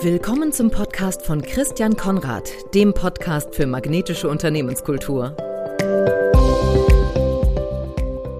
Willkommen zum Podcast von Christian Konrad, dem Podcast für magnetische Unternehmenskultur.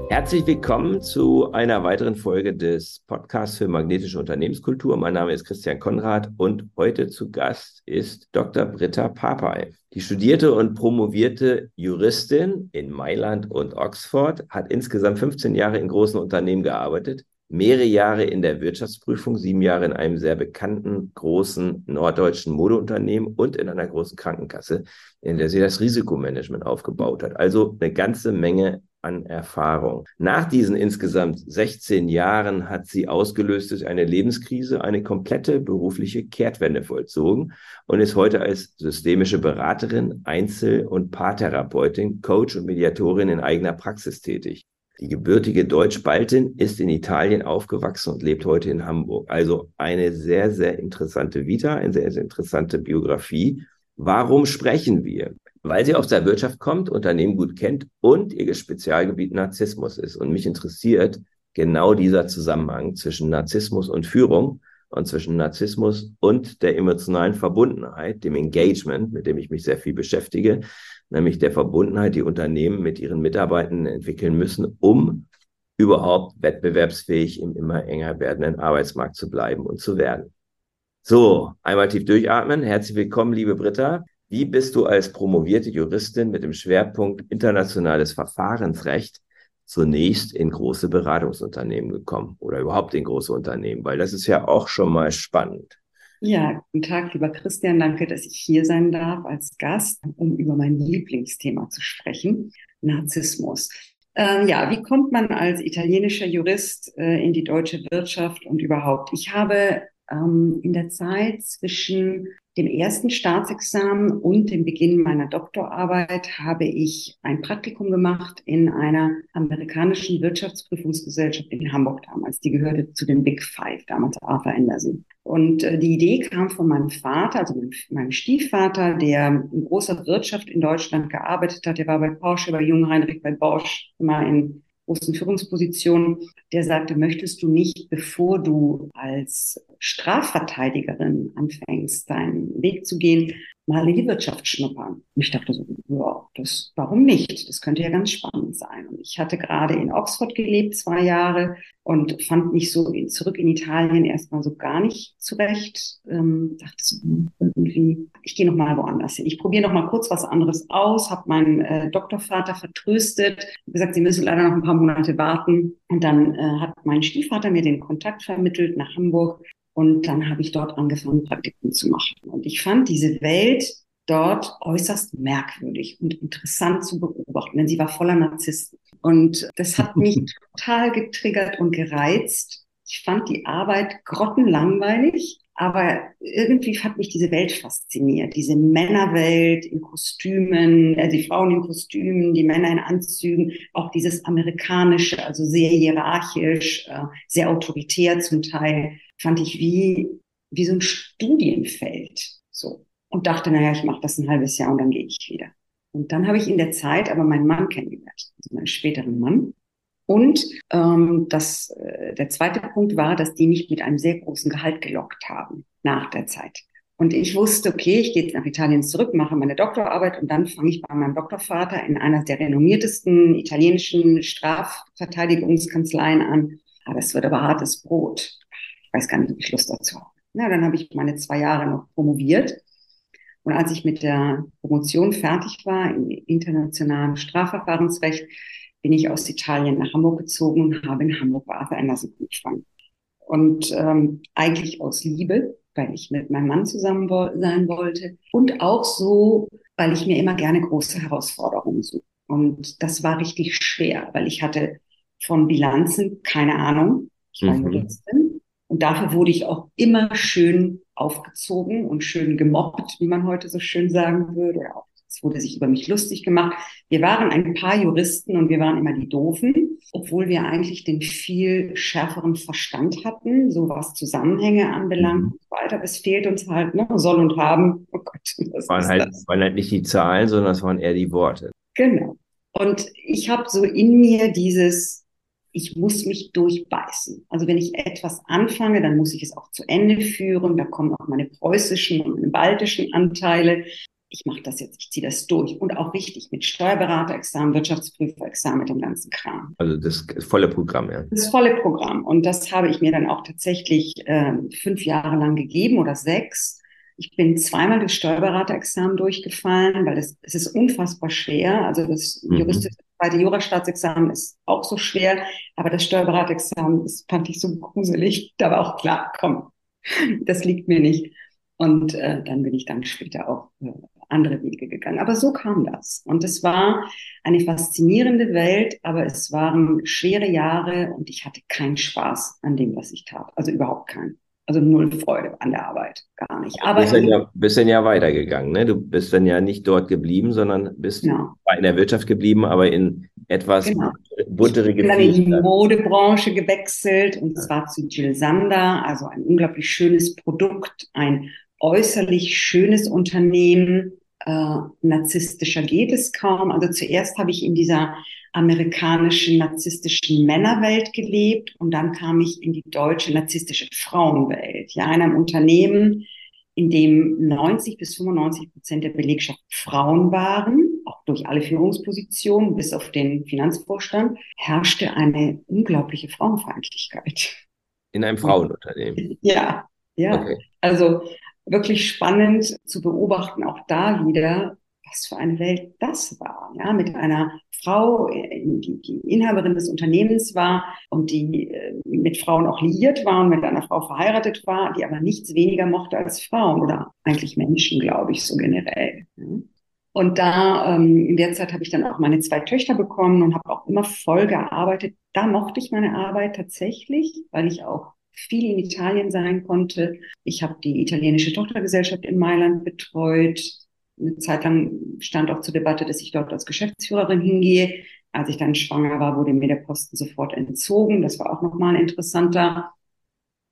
Herzlich willkommen zu einer weiteren Folge des Podcasts für magnetische Unternehmenskultur. Mein Name ist Christian Konrad und heute zu Gast ist Dr. Britta Papay. Die studierte und promovierte Juristin in Mailand und Oxford hat insgesamt 15 Jahre in großen Unternehmen gearbeitet mehrere Jahre in der Wirtschaftsprüfung, sieben Jahre in einem sehr bekannten, großen norddeutschen Modeunternehmen und in einer großen Krankenkasse, in der sie das Risikomanagement aufgebaut hat. Also eine ganze Menge an Erfahrung. Nach diesen insgesamt 16 Jahren hat sie ausgelöst durch eine Lebenskrise eine komplette berufliche Kehrtwende vollzogen und ist heute als systemische Beraterin, Einzel- und Paartherapeutin, Coach und Mediatorin in eigener Praxis tätig. Die gebürtige Deutsch-Baltin ist in Italien aufgewachsen und lebt heute in Hamburg. Also eine sehr, sehr interessante Vita, eine sehr, sehr interessante Biografie. Warum sprechen wir? Weil sie aus der Wirtschaft kommt, Unternehmen gut kennt und ihr Spezialgebiet Narzissmus ist. Und mich interessiert genau dieser Zusammenhang zwischen Narzissmus und Führung und zwischen Narzissmus und der emotionalen Verbundenheit, dem Engagement, mit dem ich mich sehr viel beschäftige, nämlich der Verbundenheit, die Unternehmen mit ihren Mitarbeitern entwickeln müssen, um überhaupt wettbewerbsfähig im immer enger werdenden Arbeitsmarkt zu bleiben und zu werden. So, einmal tief durchatmen. Herzlich willkommen, liebe Britta. Wie bist du als promovierte Juristin mit dem Schwerpunkt internationales Verfahrensrecht zunächst in große Beratungsunternehmen gekommen oder überhaupt in große Unternehmen? Weil das ist ja auch schon mal spannend. Ja, guten Tag, lieber Christian. Danke, dass ich hier sein darf als Gast, um über mein Lieblingsthema zu sprechen, Narzissmus. Ähm, ja, wie kommt man als italienischer Jurist äh, in die deutsche Wirtschaft und überhaupt? Ich habe ähm, in der Zeit zwischen dem ersten Staatsexamen und dem Beginn meiner Doktorarbeit habe ich ein Praktikum gemacht in einer amerikanischen Wirtschaftsprüfungsgesellschaft in Hamburg damals. Die gehörte zu den Big Five, damals Arthur Anderson. Und äh, die Idee kam von meinem Vater, also meinem Stiefvater, der in großer Wirtschaft in Deutschland gearbeitet hat. Der war bei Porsche, bei Jungheinrich, bei Bosch, immer in großen Führungspositionen, der sagte, möchtest du nicht, bevor du als Strafverteidigerin anfängst, deinen Weg zu gehen, mal in die Wirtschaft schnuppern. Und ich dachte so, ja, das, warum nicht? Das könnte ja ganz spannend sein. Und ich hatte gerade in Oxford gelebt, zwei Jahre, und fand mich so in, zurück in Italien erstmal so gar nicht zurecht. Ähm, dachte so, hm, irgendwie, ich gehe noch mal woanders hin. Ich probiere noch mal kurz was anderes aus, habe meinen äh, Doktorvater vertröstet, gesagt, sie müssen leider noch ein paar Monate warten. Und dann äh, hat mein Stiefvater mir den Kontakt vermittelt nach Hamburg und dann habe ich dort angefangen, Praktiken zu machen. Und ich fand diese Welt dort äußerst merkwürdig und interessant zu beobachten, denn sie war voller Narzissten. Und das hat mich total getriggert und gereizt. Ich fand die Arbeit grottenlangweilig, aber irgendwie hat mich diese Welt fasziniert. Diese Männerwelt in Kostümen, äh, die Frauen in Kostümen, die Männer in Anzügen, auch dieses amerikanische, also sehr hierarchisch, äh, sehr autoritär zum Teil fand ich wie, wie so ein Studienfeld. So. Und dachte, naja, ich mache das ein halbes Jahr und dann gehe ich wieder. Und dann habe ich in der Zeit aber meinen Mann kennengelernt, also meinen späteren Mann. Und ähm, das, äh, der zweite Punkt war, dass die mich mit einem sehr großen Gehalt gelockt haben nach der Zeit. Und ich wusste, okay, ich gehe jetzt nach Italien zurück, mache meine Doktorarbeit und dann fange ich bei meinem Doktorvater in einer der renommiertesten italienischen Strafverteidigungskanzleien an. Aber es wird aber hartes Brot ich weiß gar nicht, ob ich Lust dazu habe. Na, dann habe ich meine zwei Jahre noch promoviert. Und als ich mit der Promotion fertig war im internationalen Strafverfahrensrecht, bin ich aus Italien nach Hamburg gezogen und habe in Hamburg bei Arthur Anderson angefangen. Und ähm, eigentlich aus Liebe, weil ich mit meinem Mann zusammen wo sein wollte und auch so, weil ich mir immer gerne große Herausforderungen suche. Und das war richtig schwer, weil ich hatte von Bilanzen keine Ahnung. Ich war mhm. Juristin und dafür wurde ich auch immer schön aufgezogen und schön gemobbt, wie man heute so schön sagen würde. Es wurde sich über mich lustig gemacht. Wir waren ein paar Juristen und wir waren immer die Doofen, obwohl wir eigentlich den viel schärferen Verstand hatten, so was Zusammenhänge anbelangt mhm. und so weiter. Es fehlt uns halt, ne, soll und haben. Oh Gott. Das waren halt, das. waren halt nicht die Zahlen, sondern es waren eher die Worte. Genau. Und ich habe so in mir dieses, ich muss mich durchbeißen. Also wenn ich etwas anfange, dann muss ich es auch zu Ende führen. Da kommen auch meine preußischen und meine baltischen Anteile. Ich mache das jetzt, ich ziehe das durch. Und auch richtig mit Steuerberaterexamen, Wirtschaftsprüferexamen, mit dem ganzen Kram. Also das volle Programm, ja. Das volle Programm. Und das habe ich mir dann auch tatsächlich äh, fünf Jahre lang gegeben oder sechs. Ich bin zweimal das Steuerberaterexamen durchgefallen, weil es, es ist unfassbar schwer. Also das mhm. juristische zweite Jurastaatsexamen ist auch so schwer, aber das Steuerberaterexamen, das fand ich so gruselig. Da war auch klar, komm, das liegt mir nicht. Und äh, dann bin ich dann später auch äh, andere Wege gegangen. Aber so kam das. Und es war eine faszinierende Welt, aber es waren schwere Jahre und ich hatte keinen Spaß an dem, was ich tat. Also überhaupt keinen. Also null Freude an der Arbeit, gar nicht. Aber bist dann ja, bist dann ja weitergegangen, ne? Du bist dann ja nicht dort geblieben, sondern bist ja. in der Wirtschaft geblieben, aber in etwas genau. buntere Ich bin dann in die Modebranche gewechselt und zwar zu Jill Sander, also ein unglaublich schönes Produkt, ein äußerlich schönes Unternehmen. Äh, narzisstischer geht es kaum. Also zuerst habe ich in dieser amerikanischen narzisstischen Männerwelt gelebt und dann kam ich in die deutsche narzisstische Frauenwelt. Ja, in einem Unternehmen, in dem 90 bis 95 Prozent der Belegschaft Frauen waren, auch durch alle Führungspositionen bis auf den Finanzvorstand, herrschte eine unglaubliche Frauenfeindlichkeit. In einem Frauenunternehmen. Ja, ja. Okay. Also wirklich spannend zu beobachten, auch da wieder, was für eine Welt das war, ja, mit einer Frau, die, die Inhaberin des Unternehmens war und die äh, mit Frauen auch liiert war und mit einer Frau verheiratet war, die aber nichts weniger mochte als Frauen oder eigentlich Menschen, glaube ich, so generell. Und da, ähm, in der Zeit habe ich dann auch meine zwei Töchter bekommen und habe auch immer voll gearbeitet. Da mochte ich meine Arbeit tatsächlich, weil ich auch viel in Italien sein konnte. Ich habe die italienische Tochtergesellschaft in Mailand betreut eine Zeit lang stand auch zur Debatte, dass ich dort als Geschäftsführerin hingehe. Als ich dann schwanger war, wurde mir der Posten sofort entzogen. Das war auch nochmal interessanter.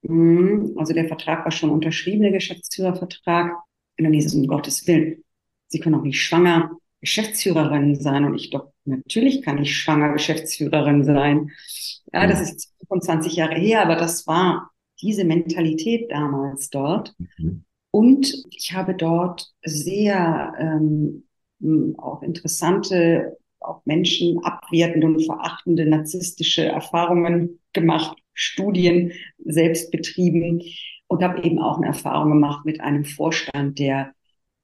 Mhm. Also der Vertrag war schon unterschrieben, der Geschäftsführervertrag. Und dann hieß es, um Gottes Willen, Sie können auch nicht schwanger Geschäftsführerin sein. Und ich doch, natürlich kann ich schwanger Geschäftsführerin sein. Ja, das ist jetzt 25 Jahre her, aber das war diese Mentalität damals dort. Mhm. Und ich habe dort sehr ähm, auch interessante, auch Menschen abwertende und verachtende narzisstische Erfahrungen gemacht, Studien selbst betrieben und habe eben auch eine Erfahrung gemacht mit einem Vorstand, der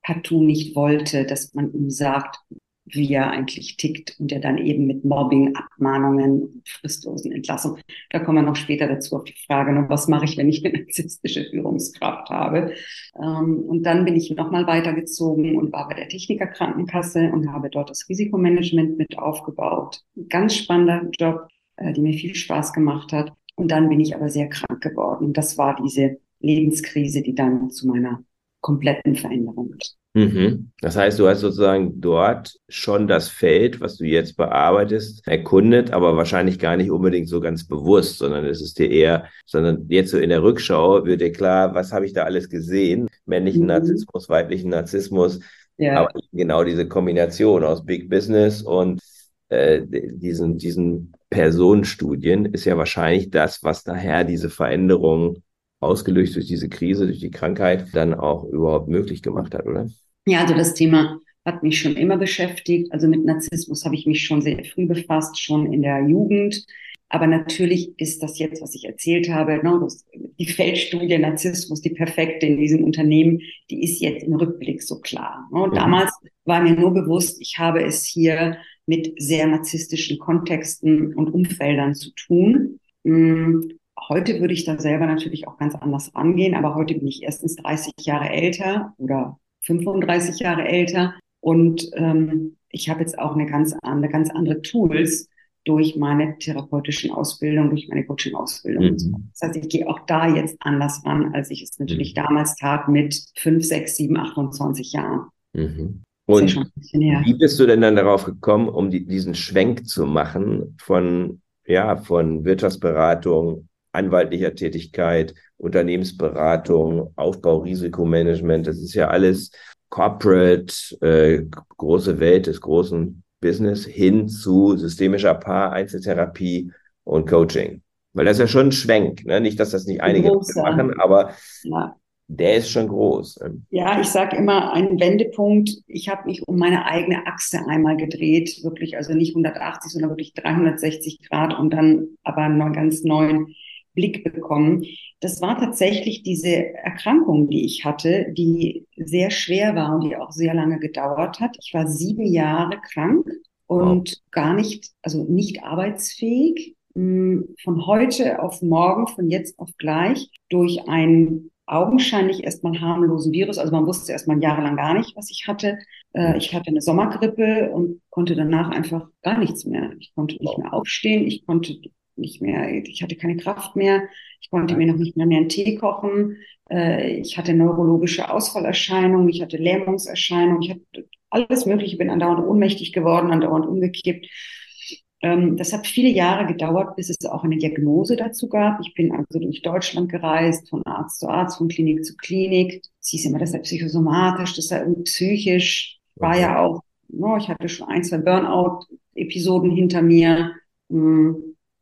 partout nicht wollte, dass man ihm sagt, wie er eigentlich tickt und der dann eben mit Mobbing, Abmahnungen fristlosen Entlassungen. Da kommen wir noch später dazu auf die Frage, ne, was mache ich, wenn ich eine narzisstische Führungskraft habe. Ähm, und dann bin ich nochmal weitergezogen und war bei der Technikerkrankenkasse und habe dort das Risikomanagement mit aufgebaut. Ein ganz spannender Job, äh, die mir viel Spaß gemacht hat. Und dann bin ich aber sehr krank geworden. Das war diese Lebenskrise, die dann zu meiner kompletten Veränderung. Mhm. Das heißt, du hast sozusagen dort schon das Feld, was du jetzt bearbeitest, erkundet, aber wahrscheinlich gar nicht unbedingt so ganz bewusst, sondern es ist dir eher, sondern jetzt so in der Rückschau wird dir klar, was habe ich da alles gesehen? Männlichen mhm. Narzissmus, weiblichen Narzissmus, ja. aber genau diese Kombination aus Big Business und äh, diesen, diesen Personenstudien ist ja wahrscheinlich das, was daher diese Veränderung ausgelöst durch diese Krise, durch die Krankheit, dann auch überhaupt möglich gemacht hat, oder? Ja, also das Thema hat mich schon immer beschäftigt. Also mit Narzissmus habe ich mich schon sehr früh befasst, schon in der Jugend. Aber natürlich ist das jetzt, was ich erzählt habe, ne, die Feldstudie Narzissmus, die perfekte in diesem Unternehmen, die ist jetzt im Rückblick so klar. Ne. Mhm. Damals war mir nur bewusst, ich habe es hier mit sehr narzisstischen Kontexten und Umfeldern zu tun. Heute würde ich da selber natürlich auch ganz anders rangehen, aber heute bin ich erstens 30 Jahre älter oder 35 Jahre älter und ähm, ich habe jetzt auch eine ganz, andere, ganz andere Tools durch meine therapeutischen Ausbildung, durch meine Coaching-Ausbildung. Mhm. Das heißt, ich gehe auch da jetzt anders ran, als ich es natürlich mhm. damals tat mit 5, 6, 7, 28 Jahren. Mhm. Und ja wie bist du denn dann darauf gekommen, um die, diesen Schwenk zu machen von, ja, von Wirtschaftsberatung anwaltlicher Tätigkeit, Unternehmensberatung, Aufbau, Risikomanagement. Das ist ja alles Corporate, äh, große Welt des großen Business hin zu systemischer Paar, Einzeltherapie und Coaching? Weil das ist ja schon ein Schwenk, ne? Nicht, dass das nicht einige machen, aber ja. der ist schon groß. Ja, ich sage immer einen Wendepunkt. Ich habe mich um meine eigene Achse einmal gedreht, wirklich, also nicht 180, sondern wirklich 360 Grad und dann aber einen ganz neuen Blick bekommen. Das war tatsächlich diese Erkrankung, die ich hatte, die sehr schwer war und die auch sehr lange gedauert hat. Ich war sieben Jahre krank und wow. gar nicht, also nicht arbeitsfähig. Hm, von heute auf morgen, von jetzt auf gleich, durch einen augenscheinlich erstmal harmlosen Virus. Also man wusste erstmal jahrelang gar nicht, was ich hatte. Äh, ich hatte eine Sommergrippe und konnte danach einfach gar nichts mehr. Ich konnte nicht mehr aufstehen, ich konnte nicht mehr, ich hatte keine Kraft mehr, ich konnte mir noch nicht mehr, mehr einen Tee kochen, äh, ich hatte neurologische Ausfallerscheinungen, ich hatte Lähmungserscheinungen, ich hatte alles Mögliche, bin andauernd ohnmächtig geworden, andauernd umgekippt. Ähm, das hat viele Jahre gedauert, bis es auch eine Diagnose dazu gab. Ich bin also durch Deutschland gereist, von Arzt zu Arzt, von Klinik zu Klinik. Es hieß immer, das sei psychosomatisch, das sei irgendwie psychisch. War ja auch, no, ich hatte schon ein, zwei Burnout-Episoden hinter mir.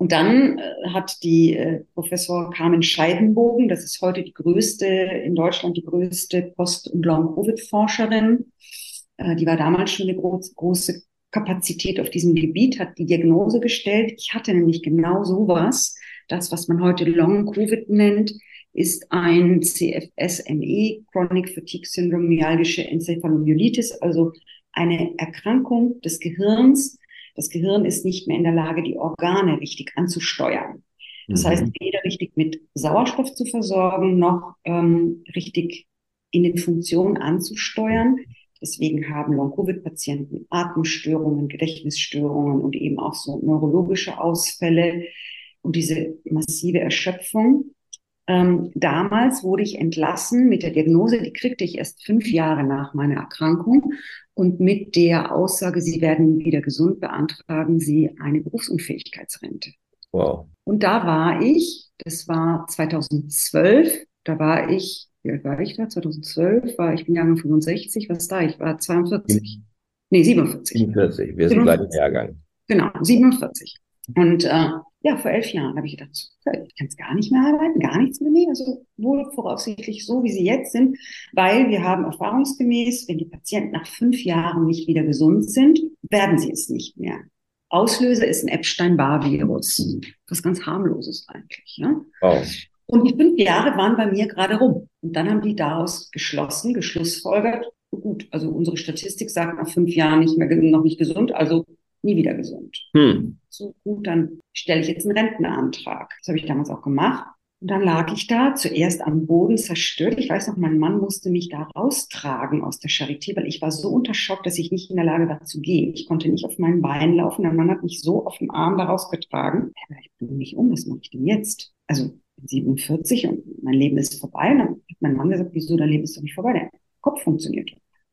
Und dann äh, hat die äh, Professor Carmen Scheidenbogen, das ist heute die größte, in Deutschland die größte Post- und Long-Covid-Forscherin, äh, die war damals schon eine groß, große Kapazität auf diesem Gebiet, hat die Diagnose gestellt. Ich hatte nämlich genau sowas. Das, was man heute Long Covid nennt, ist ein CFSME, Chronic Fatigue Syndrome, myalgische Enzephalomyelitis, also eine Erkrankung des Gehirns. Das Gehirn ist nicht mehr in der Lage, die Organe richtig anzusteuern. Das mhm. heißt, weder richtig mit Sauerstoff zu versorgen, noch ähm, richtig in den Funktionen anzusteuern. Deswegen haben Long-Covid-Patienten Atemstörungen, Gedächtnisstörungen und eben auch so neurologische Ausfälle und diese massive Erschöpfung. Ähm, damals wurde ich entlassen mit der Diagnose, die kriegte ich erst fünf Jahre nach meiner Erkrankung und mit der Aussage, Sie werden wieder gesund, beantragen Sie eine Berufsunfähigkeitsrente. Wow. Und da war ich, das war 2012, da war ich wie alt war ich da? 2012 war ich bin Jahrgang 65, was da? Ich war 42. Nee, 47. 47, wir sind gleich im Jahrgang. Genau, 47. Und äh, ja, vor elf Jahren habe ich gedacht, ich kann es gar nicht mehr arbeiten, gar nichts mehr. Also wohl voraussichtlich so, wie sie jetzt sind, weil wir haben erfahrungsgemäß, wenn die Patienten nach fünf Jahren nicht wieder gesund sind, werden sie es nicht mehr. Auslöser ist ein Epstein-Barr-Virus, was ganz harmloses eigentlich. Ne? Oh. Und die fünf Jahre waren bei mir gerade rum. Und dann haben die daraus geschlossen, geschlussfolgert, gut, also unsere Statistik sagt nach fünf Jahren nicht mehr, noch nicht gesund, also nie wieder gesund. Hm. So gut, dann stelle ich jetzt einen Rentenantrag. Das habe ich damals auch gemacht. Und dann lag ich da, zuerst am Boden zerstört. Ich weiß noch, mein Mann musste mich da raustragen aus der Charité, weil ich war so unter Schock, dass ich nicht in der Lage war zu gehen. Ich konnte nicht auf meinen Beinen laufen. Der Mann hat mich so auf dem Arm da rausgetragen. Ich bin mich um, was mache ich denn jetzt? Also 47 und mein Leben ist vorbei. Und dann hat mein Mann gesagt, wieso, dein Leben ist doch nicht vorbei, der Kopf funktioniert.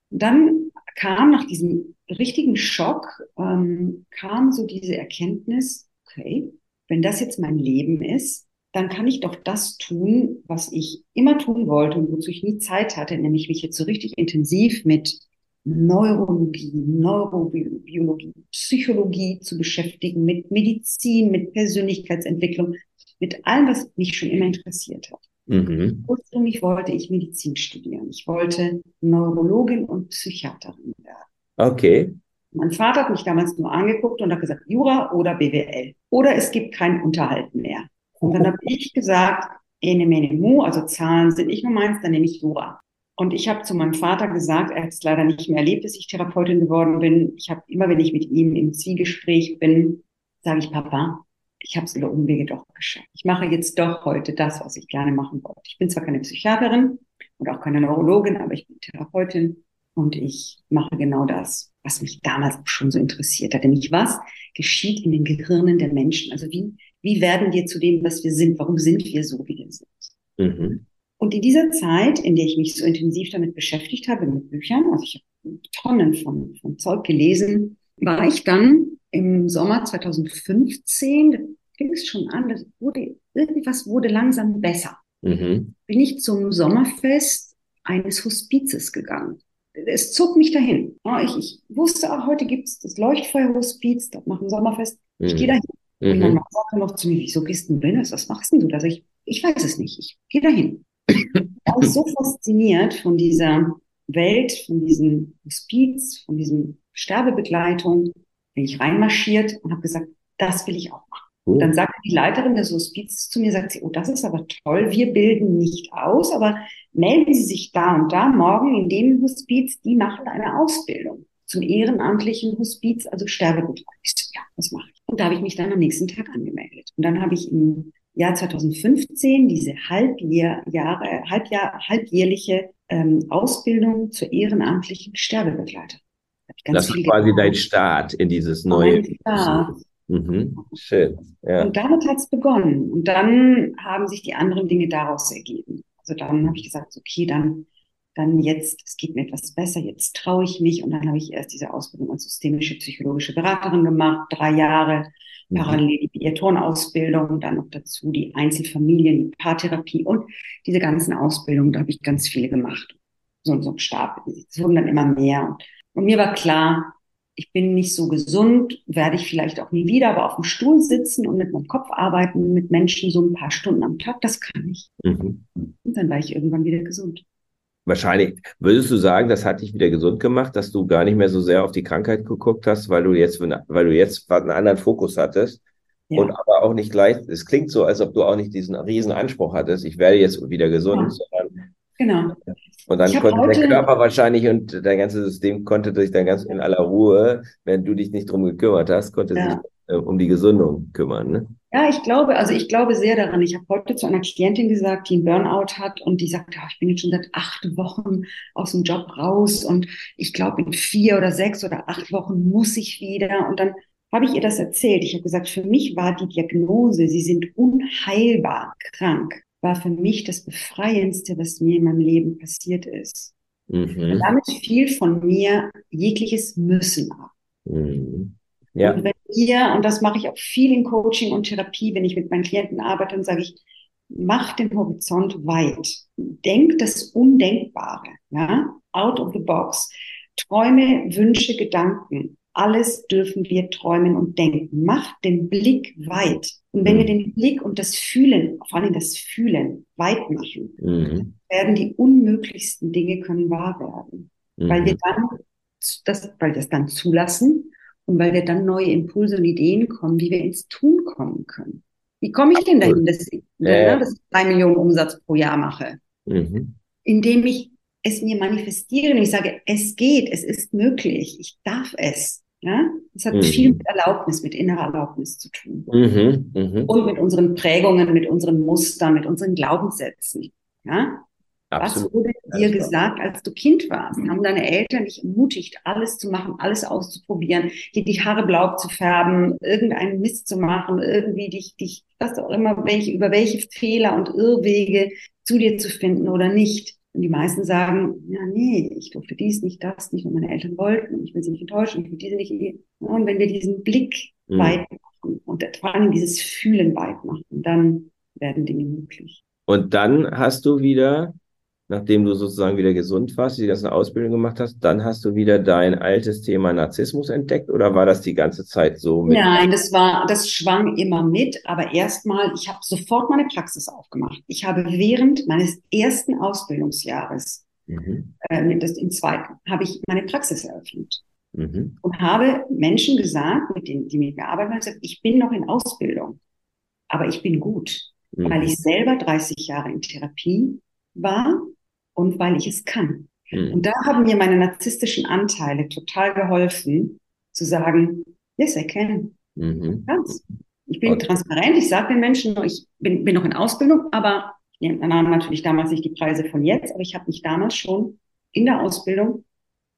Und dann kam nach diesem richtigen Schock, ähm, kam so diese Erkenntnis, okay, wenn das jetzt mein Leben ist, dann kann ich doch das tun, was ich immer tun wollte und wozu ich nie Zeit hatte, nämlich mich jetzt so richtig intensiv mit Neurologie, Neurobiologie, Psychologie zu beschäftigen, mit Medizin, mit Persönlichkeitsentwicklung, mit allem, was mich schon immer interessiert hat. Mhm. Ursprünglich wollte ich Medizin studieren. Ich wollte Neurologin und Psychiaterin werden. Okay. Mein Vater hat mich damals nur angeguckt und hat gesagt, Jura oder BWL. Oder es gibt kein Unterhalten mehr. Und dann habe ich gesagt, ene mene mu, also Zahlen sind nicht nur meins, dann nehme ich Jura. Und ich habe zu meinem Vater gesagt, er hat es leider nicht mehr erlebt, bis ich Therapeutin geworden bin. Ich habe immer, wenn ich mit ihm im Zielgespräch bin, sage ich, Papa, ich habe es über Umwege doch geschafft. Ich mache jetzt doch heute das, was ich gerne machen wollte. Ich bin zwar keine Psychiaterin und auch keine Neurologin, aber ich bin Therapeutin und ich mache genau das, was mich damals schon so interessiert hat. Nämlich was geschieht in den Gehirnen der Menschen? Also wie, wie werden wir zu dem, was wir sind? Warum sind wir so, wie wir sind? Mhm. Und in dieser Zeit, in der ich mich so intensiv damit beschäftigt habe, mit Büchern, also ich habe Tonnen von, von Zeug gelesen, war ich dann im Sommer 2015, fing es schon an, das wurde, irgendwas wurde langsam besser. Mhm. Bin ich zum Sommerfest eines Hospizes gegangen. Es zog mich dahin. Ich, ich wusste auch, heute gibt es das Leuchtfeuerhospiz, dort machen Sommerfest. Mhm. Ich gehe dahin. Mhm. Und dann sagt er noch zu mir, wieso gehst du denn Was machst denn du da? Ich, ich weiß es nicht. Ich gehe dahin. ich war so fasziniert von dieser Welt, von diesem Hospiz, von diesem Sterbebegleitung, bin ich reinmarschiert und habe gesagt, das will ich auch machen. Und dann sagte die Leiterin des Hospiz zu mir, sagt sie, oh, das ist aber toll, wir bilden nicht aus, aber melden Sie sich da und da morgen in dem Hospiz, die machen eine Ausbildung zum ehrenamtlichen Hospiz, also Sterbebegleitung. Ich so, ja, das mache ich. Und da habe ich mich dann am nächsten Tag angemeldet. Und dann habe ich im Jahr 2015 diese Halbjahr, Jahre, Halbjahr, halbjährliche ähm, Ausbildung zur ehrenamtlichen Sterbebegleiterin. Das war quasi dein Start in dieses neue. Start. Mhm. Schön. Ja. Und damit hat es begonnen. Und dann haben sich die anderen Dinge daraus ergeben. Also dann habe ich gesagt, okay, dann, dann jetzt, es geht mir etwas besser, jetzt traue ich mich. Und dann habe ich erst diese Ausbildung als systemische psychologische Beraterin gemacht, drei Jahre, mhm. parallel die Biathon-Ausbildung, dann noch dazu die Einzelfamilien, die Paartherapie und diese ganzen Ausbildungen, da habe ich ganz viele gemacht. So, so ein Stab. Es wurden dann immer mehr. Und mir war klar, ich bin nicht so gesund, werde ich vielleicht auch nie wieder, aber auf dem Stuhl sitzen und mit meinem Kopf arbeiten, mit Menschen so ein paar Stunden am Tag, das kann ich. Mhm. Und dann war ich irgendwann wieder gesund. Wahrscheinlich würdest du sagen, das hat dich wieder gesund gemacht, dass du gar nicht mehr so sehr auf die Krankheit geguckt hast, weil du jetzt, weil du jetzt einen anderen Fokus hattest. Ja. Und aber auch nicht gleich, es klingt so, als ob du auch nicht diesen riesen Anspruch hattest, ich werde jetzt wieder gesund, ja. sondern Genau. Und dann konnte heute, der Körper wahrscheinlich und dein ganzes System konnte sich dann ganz in aller Ruhe, wenn du dich nicht drum gekümmert hast, konnte ja. sich äh, um die Gesundung kümmern. Ne? Ja, ich glaube, also ich glaube sehr daran. Ich habe heute zu einer Klientin gesagt, die einen Burnout hat und die sagt, ja, ich bin jetzt schon seit acht Wochen aus dem Job raus und ich glaube, in vier oder sechs oder acht Wochen muss ich wieder. Und dann habe ich ihr das erzählt. Ich habe gesagt, für mich war die Diagnose, sie sind unheilbar krank war für mich das Befreiendste, was mir in meinem Leben passiert ist. Mhm. Damit fiel von mir jegliches Müssen ab. Mhm. Ja. Und wenn ihr, und das mache ich auch viel in Coaching und Therapie, wenn ich mit meinen Klienten arbeite, dann sage ich, mach den Horizont weit. Denk das Undenkbare, ja, out of the box. Träume, Wünsche, Gedanken. Alles dürfen wir träumen und denken. Mach den Blick weit. Und wenn mhm. wir den Blick und das Fühlen, vor allem das Fühlen, weit machen, mhm. werden die unmöglichsten Dinge können wahr werden. Mhm. Weil wir dann das, weil wir es dann zulassen und weil wir dann neue Impulse und Ideen kommen, wie wir ins Tun kommen können. Wie komme ich denn dahin, dass, ich, äh. dass ich drei Millionen Umsatz pro Jahr mache? Mhm. Indem ich es mir manifestiere und ich sage, es geht, es ist möglich, ich darf es. Ja? Das hat mhm. viel mit Erlaubnis, mit innerer Erlaubnis zu tun. Mhm. Mhm. Und mit unseren Prägungen, mit unseren Mustern, mit unseren Glaubenssätzen. Ja? Absolut. Was wurde dir gesagt, als du Kind warst? Haben deine Eltern dich ermutigt, alles zu machen, alles auszuprobieren, dir die Haare blau zu färben, irgendeinen Mist zu machen, irgendwie dich, dich, was auch immer, welche, über welche Fehler und Irrwege zu dir zu finden oder nicht? Und die meisten sagen, ja, nee, ich durfte dies nicht, das nicht, und meine Eltern wollten, und ich will sie nicht enttäuschen, ich will diese nicht. Und wenn wir diesen Blick mhm. weit machen und vor allem dieses Fühlen weit machen, dann werden Dinge möglich. Und dann hast du wieder nachdem du sozusagen wieder gesund warst, die ganze Ausbildung gemacht hast, dann hast du wieder dein altes Thema Narzissmus entdeckt oder war das die ganze Zeit so mit? Nein, das war, das schwang immer mit, aber erstmal, ich habe sofort meine Praxis aufgemacht. Ich habe während meines ersten Ausbildungsjahres, mhm. äh, das im zweiten, habe ich meine Praxis eröffnet. Mhm. Und habe Menschen gesagt, mit denen, die mit mir arbeiten, gesagt, ich bin noch in Ausbildung, aber ich bin gut, mhm. weil ich selber 30 Jahre in Therapie war und weil ich es kann. Mhm. Und da haben mir meine narzisstischen Anteile total geholfen, zu sagen, yes, I can. Mhm. Ich bin okay. transparent, ich sage den Menschen, ich bin, bin noch in Ausbildung, aber ich nahm natürlich damals nicht die Preise von jetzt, aber ich habe mich damals schon in der Ausbildung,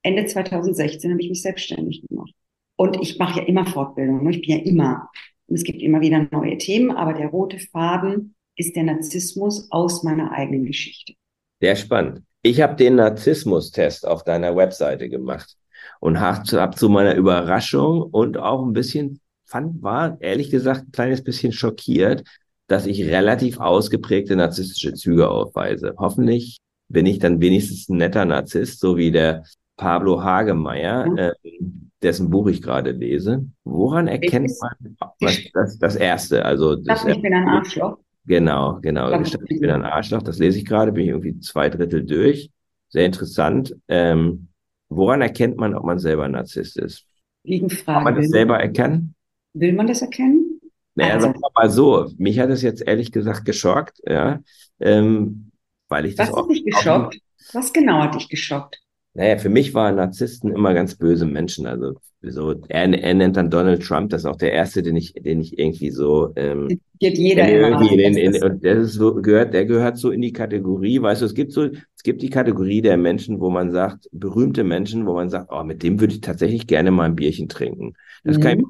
Ende 2016 habe ich mich selbstständig gemacht. Und ich mache ja immer Fortbildung, ne? ich bin ja immer, und es gibt immer wieder neue Themen, aber der rote Faden ist der Narzissmus aus meiner eigenen Geschichte. Sehr spannend. Ich habe den Narzissmus-Test auf deiner Webseite gemacht und habe hab zu meiner Überraschung und auch ein bisschen, fand, war ehrlich gesagt ein kleines bisschen schockiert, dass ich relativ ausgeprägte narzisstische Züge aufweise. Hoffentlich bin ich dann wenigstens ein netter Narzisst, so wie der Pablo Hagemeyer. Mhm. Ähm, dessen Buch ich gerade lese. Woran erkennt man was, das, das erste? Also das, ich bin ein Arschloch. Genau, genau. Ich bin ein Arschloch. Das lese ich gerade, bin ich irgendwie zwei Drittel durch. Sehr interessant. Ähm, woran erkennt man, ob man selber Narzisst ist? Gegenfrage. Kann man das selber erkennen? Will man das erkennen? Naja, also, sag mal so. Mich hat es jetzt ehrlich gesagt geschockt, ja. Ähm, weil ich das Was hat dich geschockt? Was genau hat dich geschockt? Naja, für mich waren Narzissten immer ganz böse Menschen. Also so, er, er nennt dann Donald Trump, das ist auch der erste, den ich, den ich irgendwie so ähm, Geht jeder immer. In, in, in, und das ist so, gehört, der gehört so in die Kategorie, weißt du, es gibt so, es gibt die Kategorie der Menschen, wo man sagt, berühmte Menschen, wo man sagt, oh, mit dem würde ich tatsächlich gerne mal ein Bierchen trinken. Das mhm. kann ich,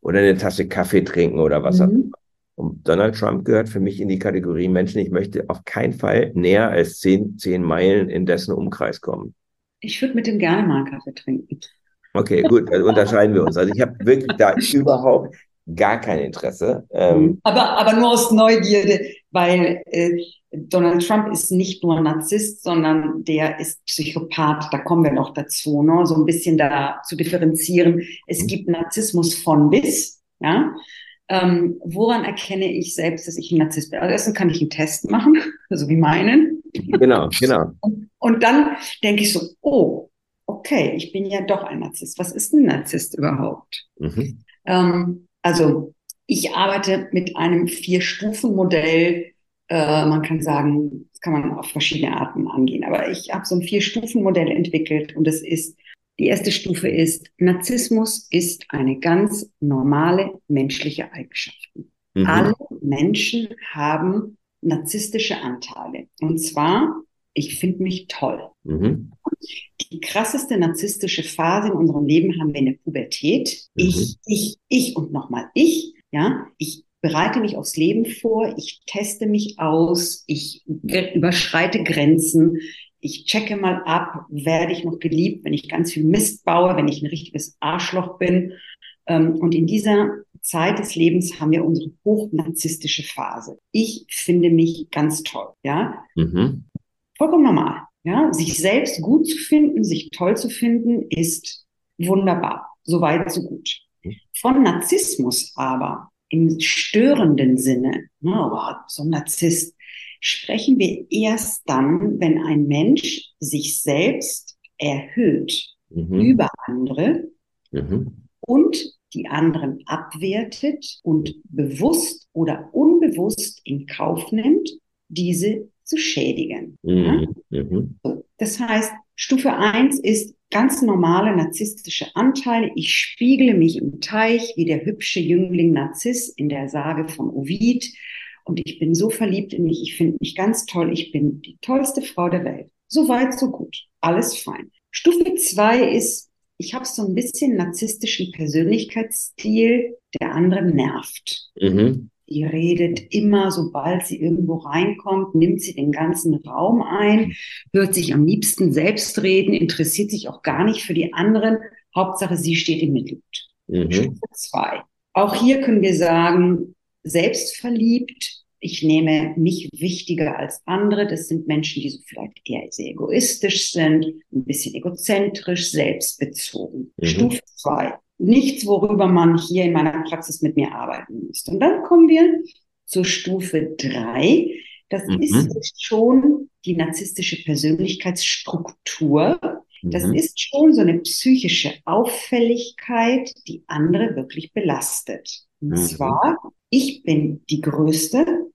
oder eine Tasse Kaffee trinken oder was mhm. auch immer. Und Donald Trump gehört für mich in die Kategorie Menschen, ich möchte auf keinen Fall näher als zehn, zehn Meilen in dessen Umkreis kommen. Ich würde mit dem gerne mal einen Kaffee trinken. Okay, gut, also unterscheiden wir uns. Also ich habe wirklich da überhaupt gar kein Interesse. Ähm, mhm. aber, aber nur aus Neugierde, weil äh, Donald Trump ist nicht nur Narzisst, sondern der ist Psychopath. Da kommen wir noch dazu, ne? so ein bisschen da zu differenzieren. Es mhm. gibt Narzissmus von bis, ja. Ähm, woran erkenne ich selbst, dass ich ein Narzisst bin? Also erstens kann ich einen Test machen, so wie meinen. Genau, genau. Und, und dann denke ich so, oh, okay, ich bin ja doch ein Narzisst. Was ist ein Narzisst überhaupt? Mhm. Ähm, also ich arbeite mit einem Vier-Stufen-Modell. Äh, man kann sagen, das kann man auf verschiedene Arten angehen, aber ich habe so ein Vier-Stufen-Modell entwickelt und es ist die erste Stufe ist, Narzissmus ist eine ganz normale menschliche Eigenschaft. Mhm. Alle Menschen haben narzisstische Anteile. Und zwar, ich finde mich toll. Mhm. Die krasseste narzisstische Phase in unserem Leben haben wir in der Pubertät. Mhm. Ich, ich, ich und nochmal ich. Ja, ich bereite mich aufs Leben vor, ich teste mich aus, ich überschreite Grenzen, ich checke mal ab, werde ich noch geliebt, wenn ich ganz viel Mist baue, wenn ich ein richtiges Arschloch bin. Ähm, und in dieser Zeit des Lebens haben wir unsere hochnarzisstische Phase. Ich finde mich ganz toll, ja. Mhm. Vollkommen normal, ja. Sich selbst gut zu finden, sich toll zu finden, ist wunderbar. So weit, so gut. Von Narzissmus aber im störenden Sinne, oh, so ein Narzisst, sprechen wir erst dann, wenn ein Mensch sich selbst erhöht mhm. über andere mhm. und die anderen abwertet und bewusst oder unbewusst in Kauf nimmt, diese zu schädigen. Mhm. Ja? Mhm. Das heißt, Stufe eins ist ganz normale narzisstische Anteile. Ich spiegle mich im Teich wie der hübsche Jüngling Narziss in der Sage von Ovid und ich bin so verliebt in mich, ich finde mich ganz toll, ich bin die tollste Frau der Welt. So weit, so gut. Alles fein. Stufe zwei ist, ich habe so ein bisschen narzisstischen Persönlichkeitsstil, der andere nervt. Mhm. Die redet immer, sobald sie irgendwo reinkommt, nimmt sie den ganzen Raum ein, hört sich am liebsten selbst reden, interessiert sich auch gar nicht für die anderen. Hauptsache, sie steht im Mittelpunkt. Mhm. Stufe zwei. Auch hier können wir sagen, selbstverliebt. Ich nehme mich wichtiger als andere. Das sind Menschen, die so vielleicht eher sehr egoistisch sind, ein bisschen egozentrisch, selbstbezogen. Mhm. Stufe zwei. Nichts, worüber man hier in meiner Praxis mit mir arbeiten müsste. Und dann kommen wir zur Stufe drei. Das mhm. ist schon die narzisstische Persönlichkeitsstruktur. Das mhm. ist schon so eine psychische Auffälligkeit, die andere wirklich belastet. Und mhm. zwar ich bin die Größte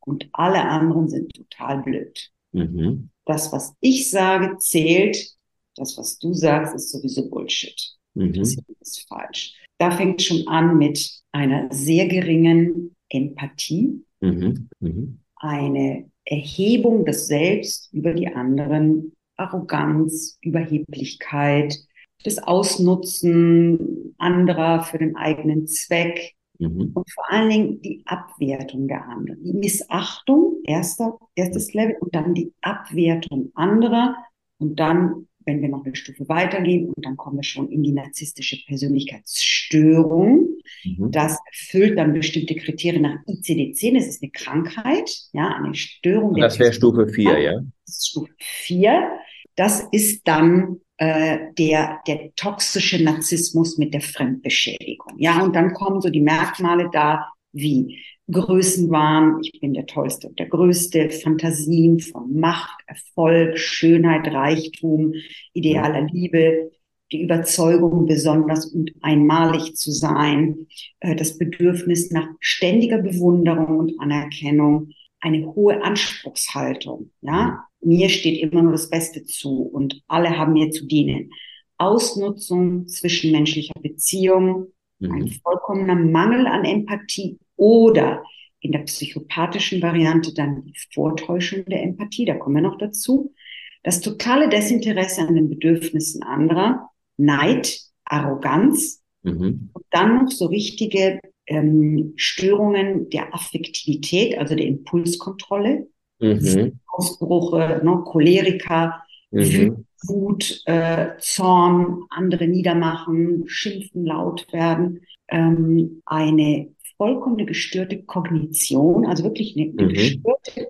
und alle anderen sind total blöd. Mhm. Das, was ich sage, zählt. Das, was du sagst, ist sowieso Bullshit. Mhm. Das ist falsch. Da fängt schon an mit einer sehr geringen Empathie, mhm. mhm. eine Erhebung des Selbst über die anderen, Arroganz, Überheblichkeit, das Ausnutzen anderer für den eigenen Zweck, Mhm. Und vor allen Dingen die Abwertung der anderen. Die Missachtung, erster, erstes Level, und dann die Abwertung anderer. Und dann, wenn wir noch eine Stufe weitergehen, und dann kommen wir schon in die narzisstische Persönlichkeitsstörung. Mhm. Das erfüllt dann bestimmte Kriterien nach ICD-10. Das ist eine Krankheit, ja, eine Störung. Und das wäre Stufe 4, ja? Das ist Stufe 4. Das ist dann äh, der, der toxische Narzissmus mit der Fremdbeschädigung. Ja, und dann kommen so die Merkmale da wie Größenwahn, ich bin der Tollste und der Größte, Fantasien von Macht, Erfolg, Schönheit, Reichtum, idealer Liebe, die Überzeugung, besonders und einmalig zu sein, äh, das Bedürfnis nach ständiger Bewunderung und Anerkennung, eine hohe Anspruchshaltung. Ja, mir steht immer nur das Beste zu und alle haben mir zu dienen. Ausnutzung zwischenmenschlicher Beziehungen, mhm. ein vollkommener Mangel an Empathie oder in der psychopathischen Variante dann die Vortäuschung der Empathie, da kommen wir noch dazu. Das totale Desinteresse an den Bedürfnissen anderer, Neid, Arroganz mhm. und dann noch so richtige ähm, Störungen der Affektivität, also der Impulskontrolle, mhm. Ausbrüche, ne, Choleriker, mhm. Wut, äh, Zorn, andere niedermachen, schimpfen, laut werden, ähm, eine vollkommene gestörte Kognition, also wirklich eine, eine mhm. gestörte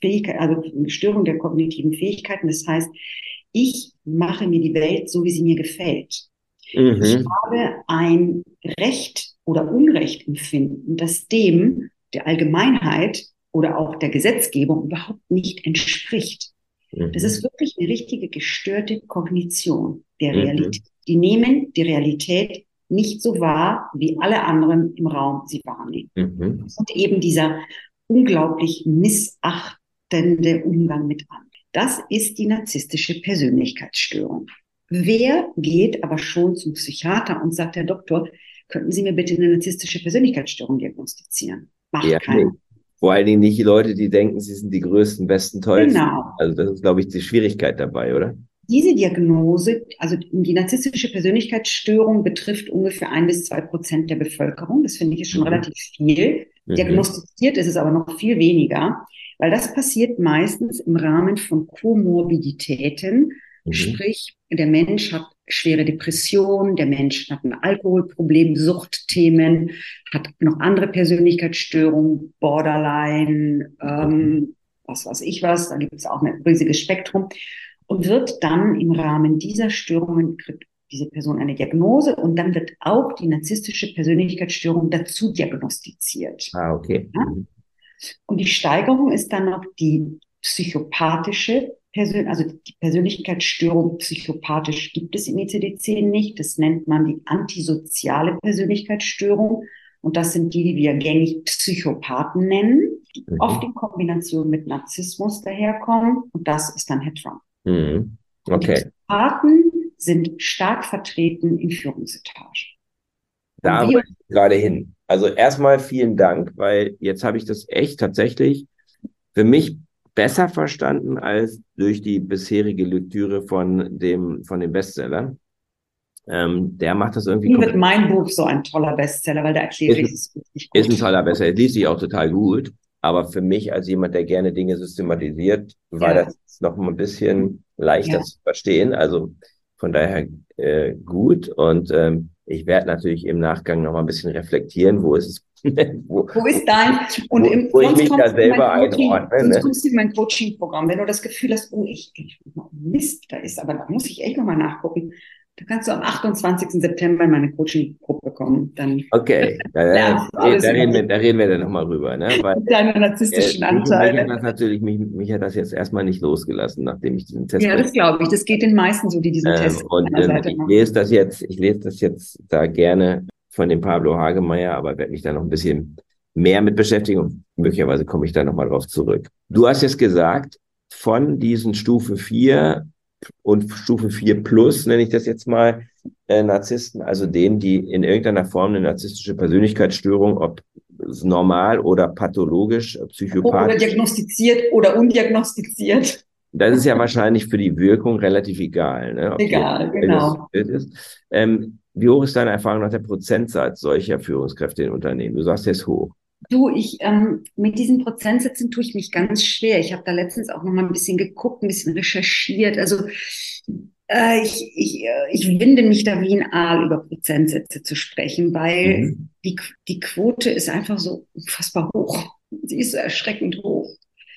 Fähigkeit, also eine Störung der kognitiven Fähigkeiten. Das heißt, ich mache mir die Welt so, wie sie mir gefällt. Mhm. Ich habe ein Recht oder Unrecht empfinden, das dem der Allgemeinheit oder auch der Gesetzgebung überhaupt nicht entspricht. Mhm. Das ist wirklich eine richtige gestörte Kognition der mhm. Realität. Die nehmen die Realität nicht so wahr, wie alle anderen im Raum sie wahrnehmen. Mhm. Und eben dieser unglaublich missachtende Umgang mit anderen. Das ist die narzisstische Persönlichkeitsstörung. Wer geht aber schon zum Psychiater und sagt, Herr Doktor, könnten Sie mir bitte eine narzisstische Persönlichkeitsstörung diagnostizieren? Macht ja, keiner. Vor allen Dingen nicht die Leute, die denken, sie sind die größten, besten, tollsten. Genau. Also das ist, glaube ich, die Schwierigkeit dabei, oder? Diese Diagnose, also die narzisstische Persönlichkeitsstörung betrifft ungefähr ein bis zwei Prozent der Bevölkerung. Das finde ich ist schon mhm. relativ viel. Mhm. Diagnostiziert ist es aber noch viel weniger, weil das passiert meistens im Rahmen von Komorbiditäten, mhm. sprich der Mensch hat schwere Depression, der Mensch hat ein Alkoholproblem, Suchtthemen, hat noch andere Persönlichkeitsstörungen, Borderline, ähm, was weiß ich was, da gibt es auch ein riesiges Spektrum und wird dann im Rahmen dieser Störungen kriegt diese Person eine Diagnose und dann wird auch die narzisstische Persönlichkeitsstörung dazu diagnostiziert. Ah, okay. Ja? Und die Steigerung ist dann noch die psychopathische Persön also die Persönlichkeitsstörung psychopathisch gibt es im ICD-10 nicht. Das nennt man die antisoziale Persönlichkeitsstörung. Und das sind die, die wir gängig Psychopathen nennen, die mhm. oft in Kombination mit Narzissmus daherkommen. Und das ist dann Head Mhm. Okay. Die Psychopathen sind stark vertreten in Führungsetagen. Da wollte ich gerade hin. Also erstmal vielen Dank, weil jetzt habe ich das echt tatsächlich für mich besser verstanden als durch die bisherige Lektüre von dem, von dem Bestseller. Ähm, der macht das irgendwie. Wie wird mein Buch so ein toller Bestseller, weil da erkläre ich es richtig gut. Ist ein toller Bestseller, liest sich auch total gut. Aber für mich als jemand, der gerne Dinge systematisiert, war ja. das noch ein bisschen leichter ja. zu verstehen. Also von daher äh, gut. Und ähm, ich werde natürlich im Nachgang noch mal ein bisschen reflektieren, wo ist es wo, wo, ist dein und wo, im, wo ich mich da selber einordne. Sonst ne? kommst du in mein Coaching-Programm, wenn du das Gefühl hast, oh, ich, ich Mist, da ist, aber da muss ich echt nochmal nachgucken. Da kannst du am 28. September in meine Coaching-Gruppe kommen. Dann okay, da, da, da, reden wir, da reden wir dann nochmal rüber. Ne? Weil, Deine narzisstischen äh, Anteile. Mich hat, das natürlich, mich, mich hat das jetzt erstmal nicht losgelassen, nachdem ich diesen Test Ja, das glaube ich. Das geht den meisten so, die diesen ähm, Test und, ähm, Ich lese das jetzt, ich lese das jetzt da gerne von dem Pablo Hagemeyer, aber werde mich da noch ein bisschen mehr mit beschäftigen und möglicherweise komme ich da nochmal drauf zurück. Du hast jetzt gesagt, von diesen Stufe 4 und Stufe 4 plus, nenne ich das jetzt mal, äh, Narzissten, also denen, die in irgendeiner Form eine narzisstische Persönlichkeitsstörung, ob normal oder pathologisch, psychopathisch. Oder diagnostiziert oder undiagnostiziert. Das ist ja wahrscheinlich für die Wirkung relativ egal. Ne? egal, genau. Ist. Ähm, wie hoch ist deine Erfahrung nach der Prozentsatz solcher Führungskräfte in Unternehmen? Du sagst, der ist hoch. Du, ich ähm, mit diesen Prozentsätzen tue ich mich ganz schwer. Ich habe da letztens auch noch mal ein bisschen geguckt, ein bisschen recherchiert. Also äh, ich, ich, äh, ich winde mich da wie ein Aal über Prozentsätze zu sprechen, weil mhm. die, die Quote ist einfach so unfassbar hoch. Sie ist so erschreckend hoch.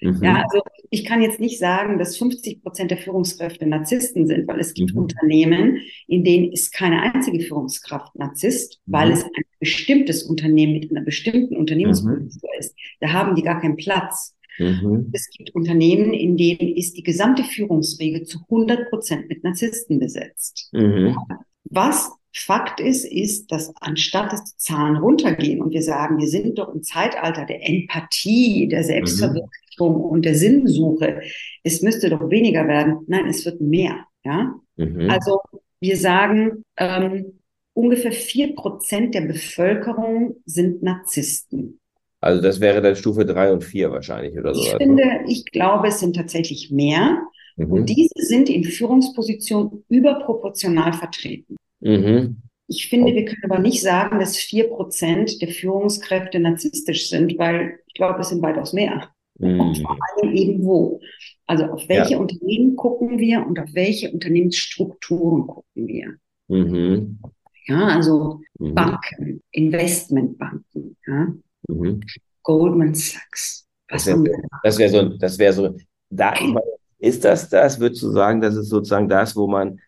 Mhm. Ja, also ich kann jetzt nicht sagen, dass 50 Prozent der Führungskräfte Narzissten sind, weil es gibt mhm. Unternehmen, in denen ist keine einzige Führungskraft Narzisst, mhm. weil es ein bestimmtes Unternehmen mit einer bestimmten Unternehmenskultur mhm. ist. Da haben die gar keinen Platz. Mhm. Es gibt Unternehmen, in denen ist die gesamte Führungsriege zu 100 Prozent mit Narzissten besetzt. Mhm. Was Fakt ist, ist, dass anstatt dass die Zahlen runtergehen und wir sagen, wir sind doch im Zeitalter der Empathie, der Selbstverwirklichung mhm. und der Sinnsuche, es müsste doch weniger werden. Nein, es wird mehr. Ja, mhm. also wir sagen, ähm, ungefähr vier Prozent der Bevölkerung sind Narzissten. Also das wäre dann Stufe drei und vier wahrscheinlich oder so. Ich finde, ich glaube, es sind tatsächlich mehr. Mhm. Und diese sind in Führungspositionen überproportional vertreten. Mhm. Ich finde, wir können aber nicht sagen, dass vier Prozent der Führungskräfte narzisstisch sind, weil ich glaube, es sind weitaus mehr. Mhm. Und vor allem eben wo. Also auf welche ja. Unternehmen gucken wir und auf welche Unternehmensstrukturen gucken wir. Mhm. Ja, also mhm. Banken, Investmentbanken, ja. Mhm. Goldman Sachs. Was das wäre wär so, das wäre so, da, ist das das, würdest du sagen, das ist sozusagen das, wo man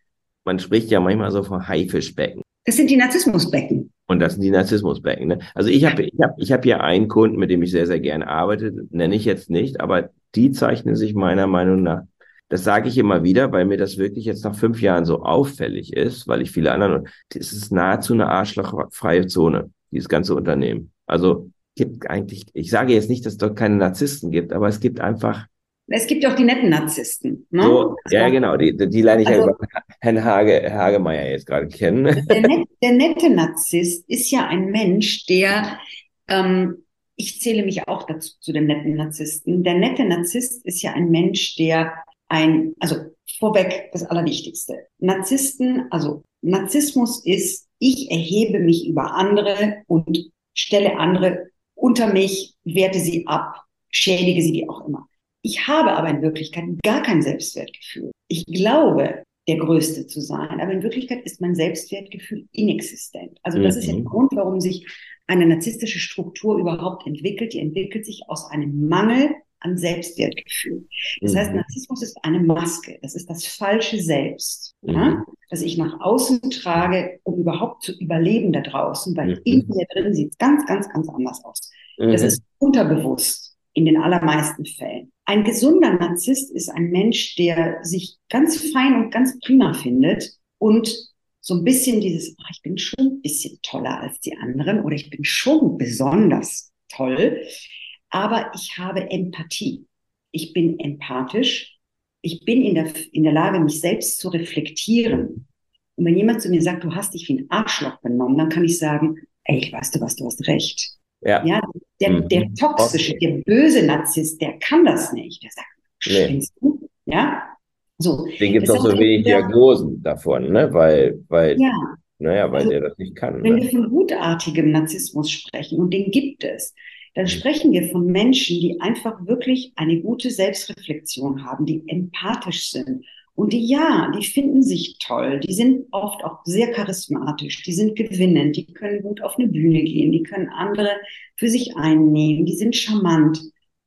man spricht ja manchmal so von Haifischbecken. Das sind die Narzissmusbecken. Und das sind die Narzissmusbecken. Ne? Also ich habe ich hab, ich hab hier einen Kunden, mit dem ich sehr, sehr gerne arbeite, nenne ich jetzt nicht, aber die zeichnen sich meiner Meinung nach, das sage ich immer wieder, weil mir das wirklich jetzt nach fünf Jahren so auffällig ist, weil ich viele anderen, das ist nahezu eine arschlochfreie Zone, dieses ganze Unternehmen. Also gibt eigentlich, ich sage jetzt nicht, dass es dort keine Narzissten gibt, aber es gibt einfach es gibt ja auch die netten Narzissten. Ne? So, ja, genau, die, die lerne ich also, ja über Herrn Hage, Hagemeier jetzt gerade kennen. Der, net, der, nette Narzisst ist ja ein Mensch, der, ähm, ich zähle mich auch dazu zu den netten Narzissten. Der nette Narzisst ist ja ein Mensch, der ein, also vorweg das Allerwichtigste. Narzissten, also Narzissmus ist, ich erhebe mich über andere und stelle andere unter mich, werte sie ab, schädige sie, wie auch immer. Ich habe aber in Wirklichkeit gar kein Selbstwertgefühl. Ich glaube, der Größte zu sein, aber in Wirklichkeit ist mein Selbstwertgefühl inexistent. Also das mhm. ist ja der mhm. Grund, warum sich eine narzisstische Struktur überhaupt entwickelt. Die entwickelt sich aus einem Mangel an Selbstwertgefühl. Das mhm. heißt, Narzissmus ist eine Maske. Das ist das falsche Selbst, mhm. ja, das ich nach außen trage, um überhaupt zu überleben da draußen, weil in mir drin sieht es ganz, ganz, ganz anders aus. Das mhm. ist unterbewusst in den allermeisten Fällen. Ein gesunder Narzisst ist ein Mensch, der sich ganz fein und ganz prima findet und so ein bisschen dieses, ach, ich bin schon ein bisschen toller als die anderen oder ich bin schon besonders toll, aber ich habe Empathie. Ich bin empathisch. Ich bin in der, in der Lage, mich selbst zu reflektieren. Und wenn jemand zu mir sagt, du hast dich wie ein Arschloch benommen, dann kann ich sagen, ey, weißt du was, du hast recht. Ja. ja der, mhm. der toxische, der böse Narzisst, der kann das nicht. Der sagt, spinnst nee. du? Ja. So. Den gibt es auch so wenig der, Diagnosen davon, ne? Weil, weil, ja. naja, weil also, der das nicht kann. Wenn ne? wir von gutartigem Narzissmus sprechen, und den gibt es, dann mhm. sprechen wir von Menschen, die einfach wirklich eine gute Selbstreflexion haben, die empathisch sind und die, ja, die finden sich toll, die sind oft auch sehr charismatisch, die sind gewinnend, die können gut auf eine Bühne gehen, die können andere für sich einnehmen, die sind charmant,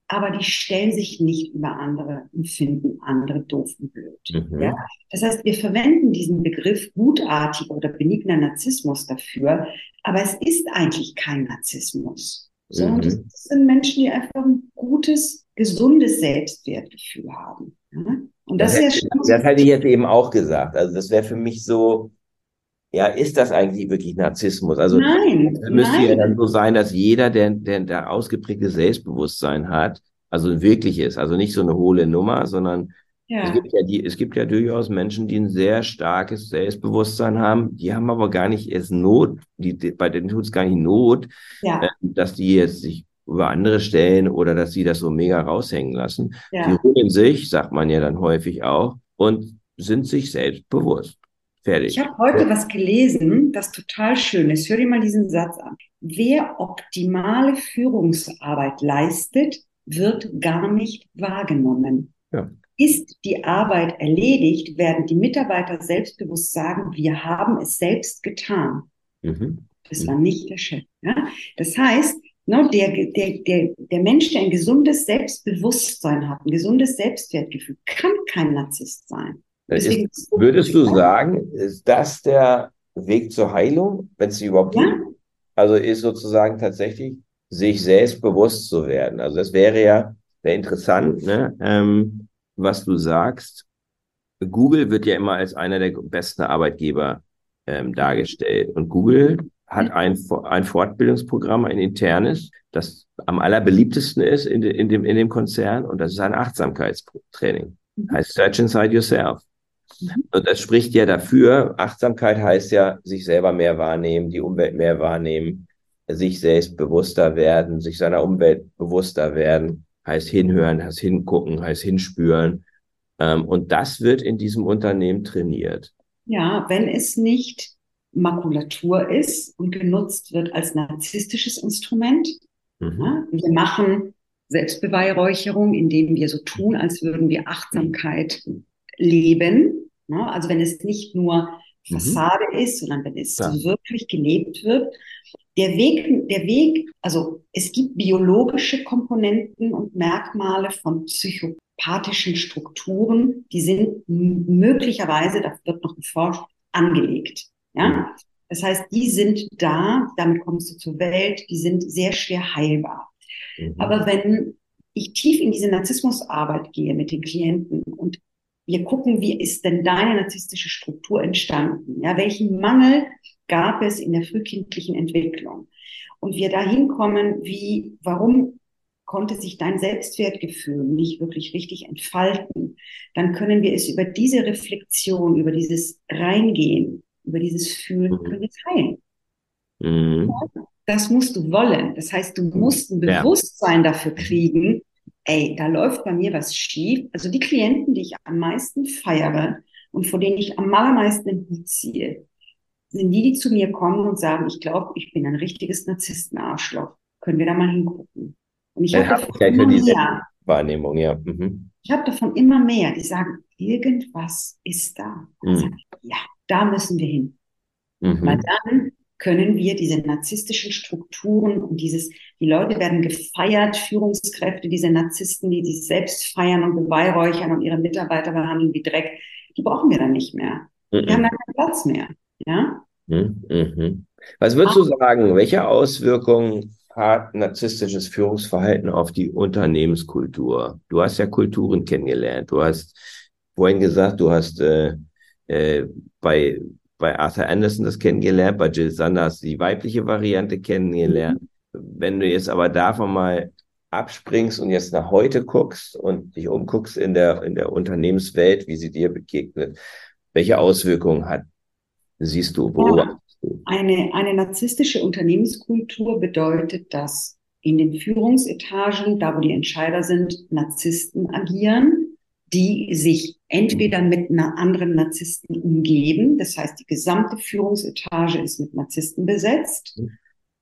aber die stellen sich nicht über andere und finden andere doof und blöd. Mhm. Ja? Das heißt, wir verwenden diesen Begriff gutartig oder benigner Narzissmus dafür, aber es ist eigentlich kein Narzissmus, sondern mhm. das sind Menschen, die einfach ein gutes, gesundes Selbstwertgefühl haben. Ja? Und das, das ist ja. Das hätte ich jetzt eben auch gesagt. Also das wäre für mich so, ja, ist das eigentlich wirklich Narzissmus? Also nein, müsste nein. ja dann so sein, dass jeder, der, der, der ausgeprägtes Selbstbewusstsein hat, also wirklich ist, also nicht so eine hohle Nummer, sondern ja. Es, gibt ja die, es gibt ja durchaus Menschen, die ein sehr starkes Selbstbewusstsein haben, die haben aber gar nicht erst Not, die, die bei denen tut es gar nicht Not, ja. äh, dass die jetzt sich über andere stellen oder dass sie das so mega raushängen lassen. Ja. Die ruhen sich, sagt man ja dann häufig auch, und sind sich selbst bewusst. Fertig. Ich habe heute was gelesen, das total schön ist. Hör dir mal diesen Satz an. Wer optimale Führungsarbeit leistet, wird gar nicht wahrgenommen. Ja. Ist die Arbeit erledigt, werden die Mitarbeiter selbstbewusst sagen, wir haben es selbst getan. Mhm. Das war nicht der Chef. Ja? Das heißt, Ne, der, der, der, der Mensch, der ein gesundes Selbstbewusstsein hat, ein gesundes Selbstwertgefühl, kann kein Narzisst sein. Deswegen ist, würdest du sagen, ist das der Weg zur Heilung, wenn es überhaupt ja. gibt? Also ist sozusagen tatsächlich, sich selbstbewusst zu werden. Also das wäre ja sehr interessant, ne? Ähm, was du sagst. Google wird ja immer als einer der besten Arbeitgeber ähm, dargestellt. Und Google hat ein, ein Fortbildungsprogramm, ein internes, das am allerbeliebtesten ist in, de, in, dem, in dem Konzern. Und das ist ein Achtsamkeitstraining. Mhm. Heißt Search Inside Yourself. Mhm. Und das spricht ja dafür, Achtsamkeit heißt ja, sich selber mehr wahrnehmen, die Umwelt mehr wahrnehmen, sich selbst bewusster werden, sich seiner Umwelt bewusster werden, heißt hinhören, heißt hingucken, heißt hinspüren. Ähm, und das wird in diesem Unternehmen trainiert. Ja, wenn es nicht Makulatur ist und genutzt wird als narzisstisches Instrument. Mhm. Ja, wir machen Selbstbeweihräucherung, indem wir so tun, als würden wir Achtsamkeit leben. Ja, also wenn es nicht nur mhm. Fassade mhm. ist, sondern wenn es ja. wirklich gelebt wird. Der Weg, der Weg, also es gibt biologische Komponenten und Merkmale von psychopathischen Strukturen, die sind möglicherweise, da wird noch geforscht, angelegt. Ja? Mhm. Das heißt, die sind da, damit kommst du zur Welt, die sind sehr schwer heilbar. Mhm. Aber wenn ich tief in diese Narzissmusarbeit gehe mit den Klienten und wir gucken, wie ist denn deine narzisstische Struktur entstanden? Ja, welchen Mangel gab es in der frühkindlichen Entwicklung? Und wir dahin kommen, wie, warum konnte sich dein Selbstwertgefühl nicht wirklich richtig entfalten? Dann können wir es über diese Reflexion, über dieses Reingehen über dieses Fühlen mhm. können wir heilen. Mhm. Das musst du wollen. Das heißt, du musst ein Bewusstsein ja. dafür kriegen, ey, da läuft bei mir was schief. Also die Klienten, die ich am meisten feiere und vor denen ich am allermeisten Hut ziehe, sind die, die zu mir kommen und sagen, ich glaube, ich bin ein richtiges Narzisstenarschloch. Können wir da mal hingucken? Und ich habe davon immer mehr. Wahrnehmung, ja. Mhm. Ich habe davon immer mehr, die sagen, irgendwas ist da. Mhm. ja, da müssen wir hin. Mhm. Weil dann können wir diese narzisstischen Strukturen und dieses, die Leute werden gefeiert, Führungskräfte, diese Narzissten, die sich selbst feiern und beweihräuchern und ihre Mitarbeiter behandeln wie Dreck, die brauchen wir dann nicht mehr. Mhm. Wir haben da keinen Platz mehr. Ja? Mhm. mhm. Was würdest du sagen, welche Auswirkungen hat narzisstisches Führungsverhalten auf die Unternehmenskultur? Du hast ja Kulturen kennengelernt. Du hast vorhin gesagt, du hast äh, äh, bei, bei Arthur Anderson das kennengelernt, bei Jill Sanders die weibliche Variante kennengelernt. Wenn du jetzt aber davon mal abspringst und jetzt nach heute guckst und dich umguckst in der, in der Unternehmenswelt, wie sie dir begegnet, welche Auswirkungen hat, siehst du, beobachtest ja, du? Eine, eine narzisstische Unternehmenskultur bedeutet, dass in den Führungsetagen, da wo die Entscheider sind, Narzissten agieren die sich entweder mit einer anderen Narzissten umgeben, das heißt, die gesamte Führungsetage ist mit Narzissten besetzt mhm.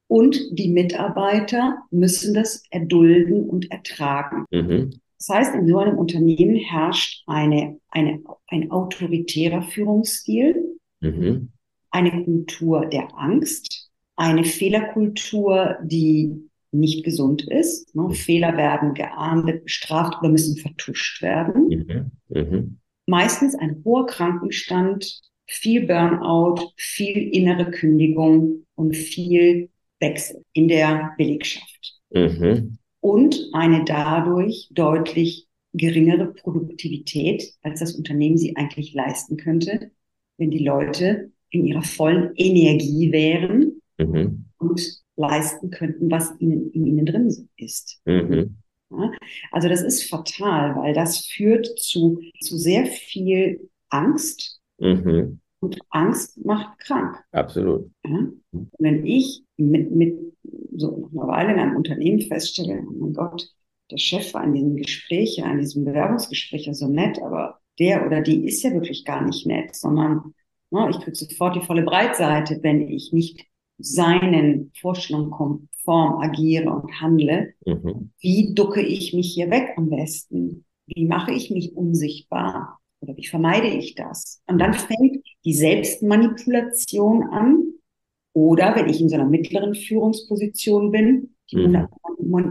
und die Mitarbeiter müssen das erdulden und ertragen. Mhm. Das heißt, in so einem Unternehmen herrscht eine, eine, ein autoritärer Führungsstil, mhm. eine Kultur der Angst, eine Fehlerkultur, die nicht gesund ist. Ne? Mhm. Fehler werden geahndet, bestraft oder müssen vertuscht werden. Mhm. Mhm. Meistens ein hoher Krankenstand, viel Burnout, viel innere Kündigung und viel Wechsel in der Belegschaft. Mhm. Und eine dadurch deutlich geringere Produktivität, als das Unternehmen sie eigentlich leisten könnte, wenn die Leute in ihrer vollen Energie wären und leisten könnten, was ihnen, in ihnen drin ist. Mhm. Ja, also das ist fatal, weil das führt zu, zu sehr viel Angst. Mhm. Und Angst macht krank. Absolut. Ja? Wenn ich mit, mit so nach einer Weile in einem Unternehmen feststelle, oh mein Gott, der Chef war in diesem Gespräch, ja, in diesem Bewerbungsgespräch ja so nett, aber der oder die ist ja wirklich gar nicht nett, sondern na, ne, ich kriege sofort die volle Breitseite, wenn ich nicht seinen Vorstellungen konform agiere und handle, mhm. wie ducke ich mich hier weg am besten? Wie mache ich mich unsichtbar? Oder wie vermeide ich das? Und dann fängt die Selbstmanipulation an. Oder wenn ich in so einer mittleren Führungsposition bin, die mhm.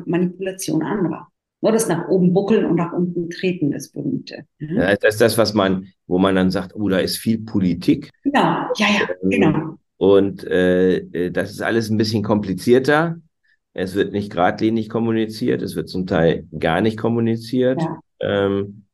Manipulation anderer. Nur das nach oben buckeln und nach unten treten, das berühmte. Mhm. Ja, das ist das, was man, wo man dann sagt, oh, da ist viel Politik. Genau, ja, ja, ähm, genau. Und äh, äh, das ist alles ein bisschen komplizierter. Es wird nicht geradlinig kommuniziert, es wird zum Teil gar nicht kommuniziert. Ja. Ähm,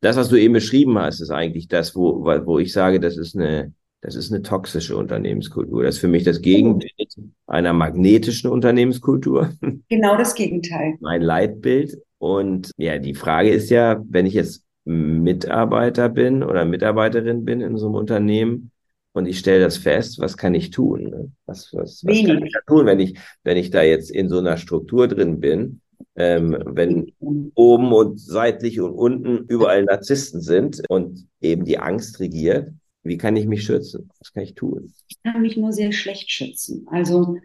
das, was du eben beschrieben hast, ist eigentlich das, wo, wo ich sage, das ist eine, das ist eine toxische Unternehmenskultur. Das ist für mich das Gegenbild einer magnetischen Unternehmenskultur. Genau das Gegenteil. Mein Leitbild. Und ja, die Frage ist ja, wenn ich jetzt Mitarbeiter bin oder Mitarbeiterin bin in so einem Unternehmen und ich stelle das fest, was kann ich tun? Ne? Was, was, was kann ich da tun, wenn ich, wenn ich da jetzt in so einer Struktur drin bin? Ähm, wenn oben und seitlich und unten überall Narzissten sind und eben die Angst regiert, wie kann ich mich schützen? Was kann ich tun? Ich kann mich nur sehr schlecht schützen. Also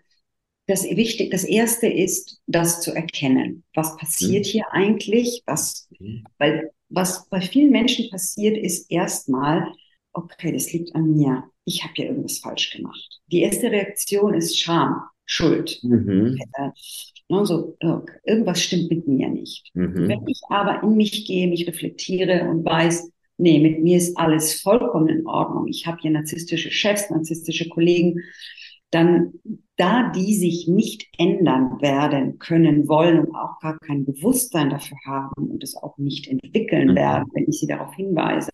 das wichtig, das erste ist, das zu erkennen. Was passiert mhm. hier eigentlich? Was, mhm. weil, was bei vielen Menschen passiert, ist erstmal, okay, das liegt an mir. Ich habe ja irgendwas falsch gemacht. Die erste Reaktion ist Scham, Schuld. Mhm. Äh, ne, so, okay, irgendwas stimmt mit mir nicht. Mhm. Wenn ich aber in mich gehe, mich reflektiere und weiß, nee, mit mir ist alles vollkommen in Ordnung. Ich habe hier narzisstische Chefs, narzisstische Kollegen, dann da die sich nicht ändern werden können, wollen und auch gar kein Bewusstsein dafür haben und es auch nicht entwickeln mhm. werden, wenn ich sie darauf hinweise,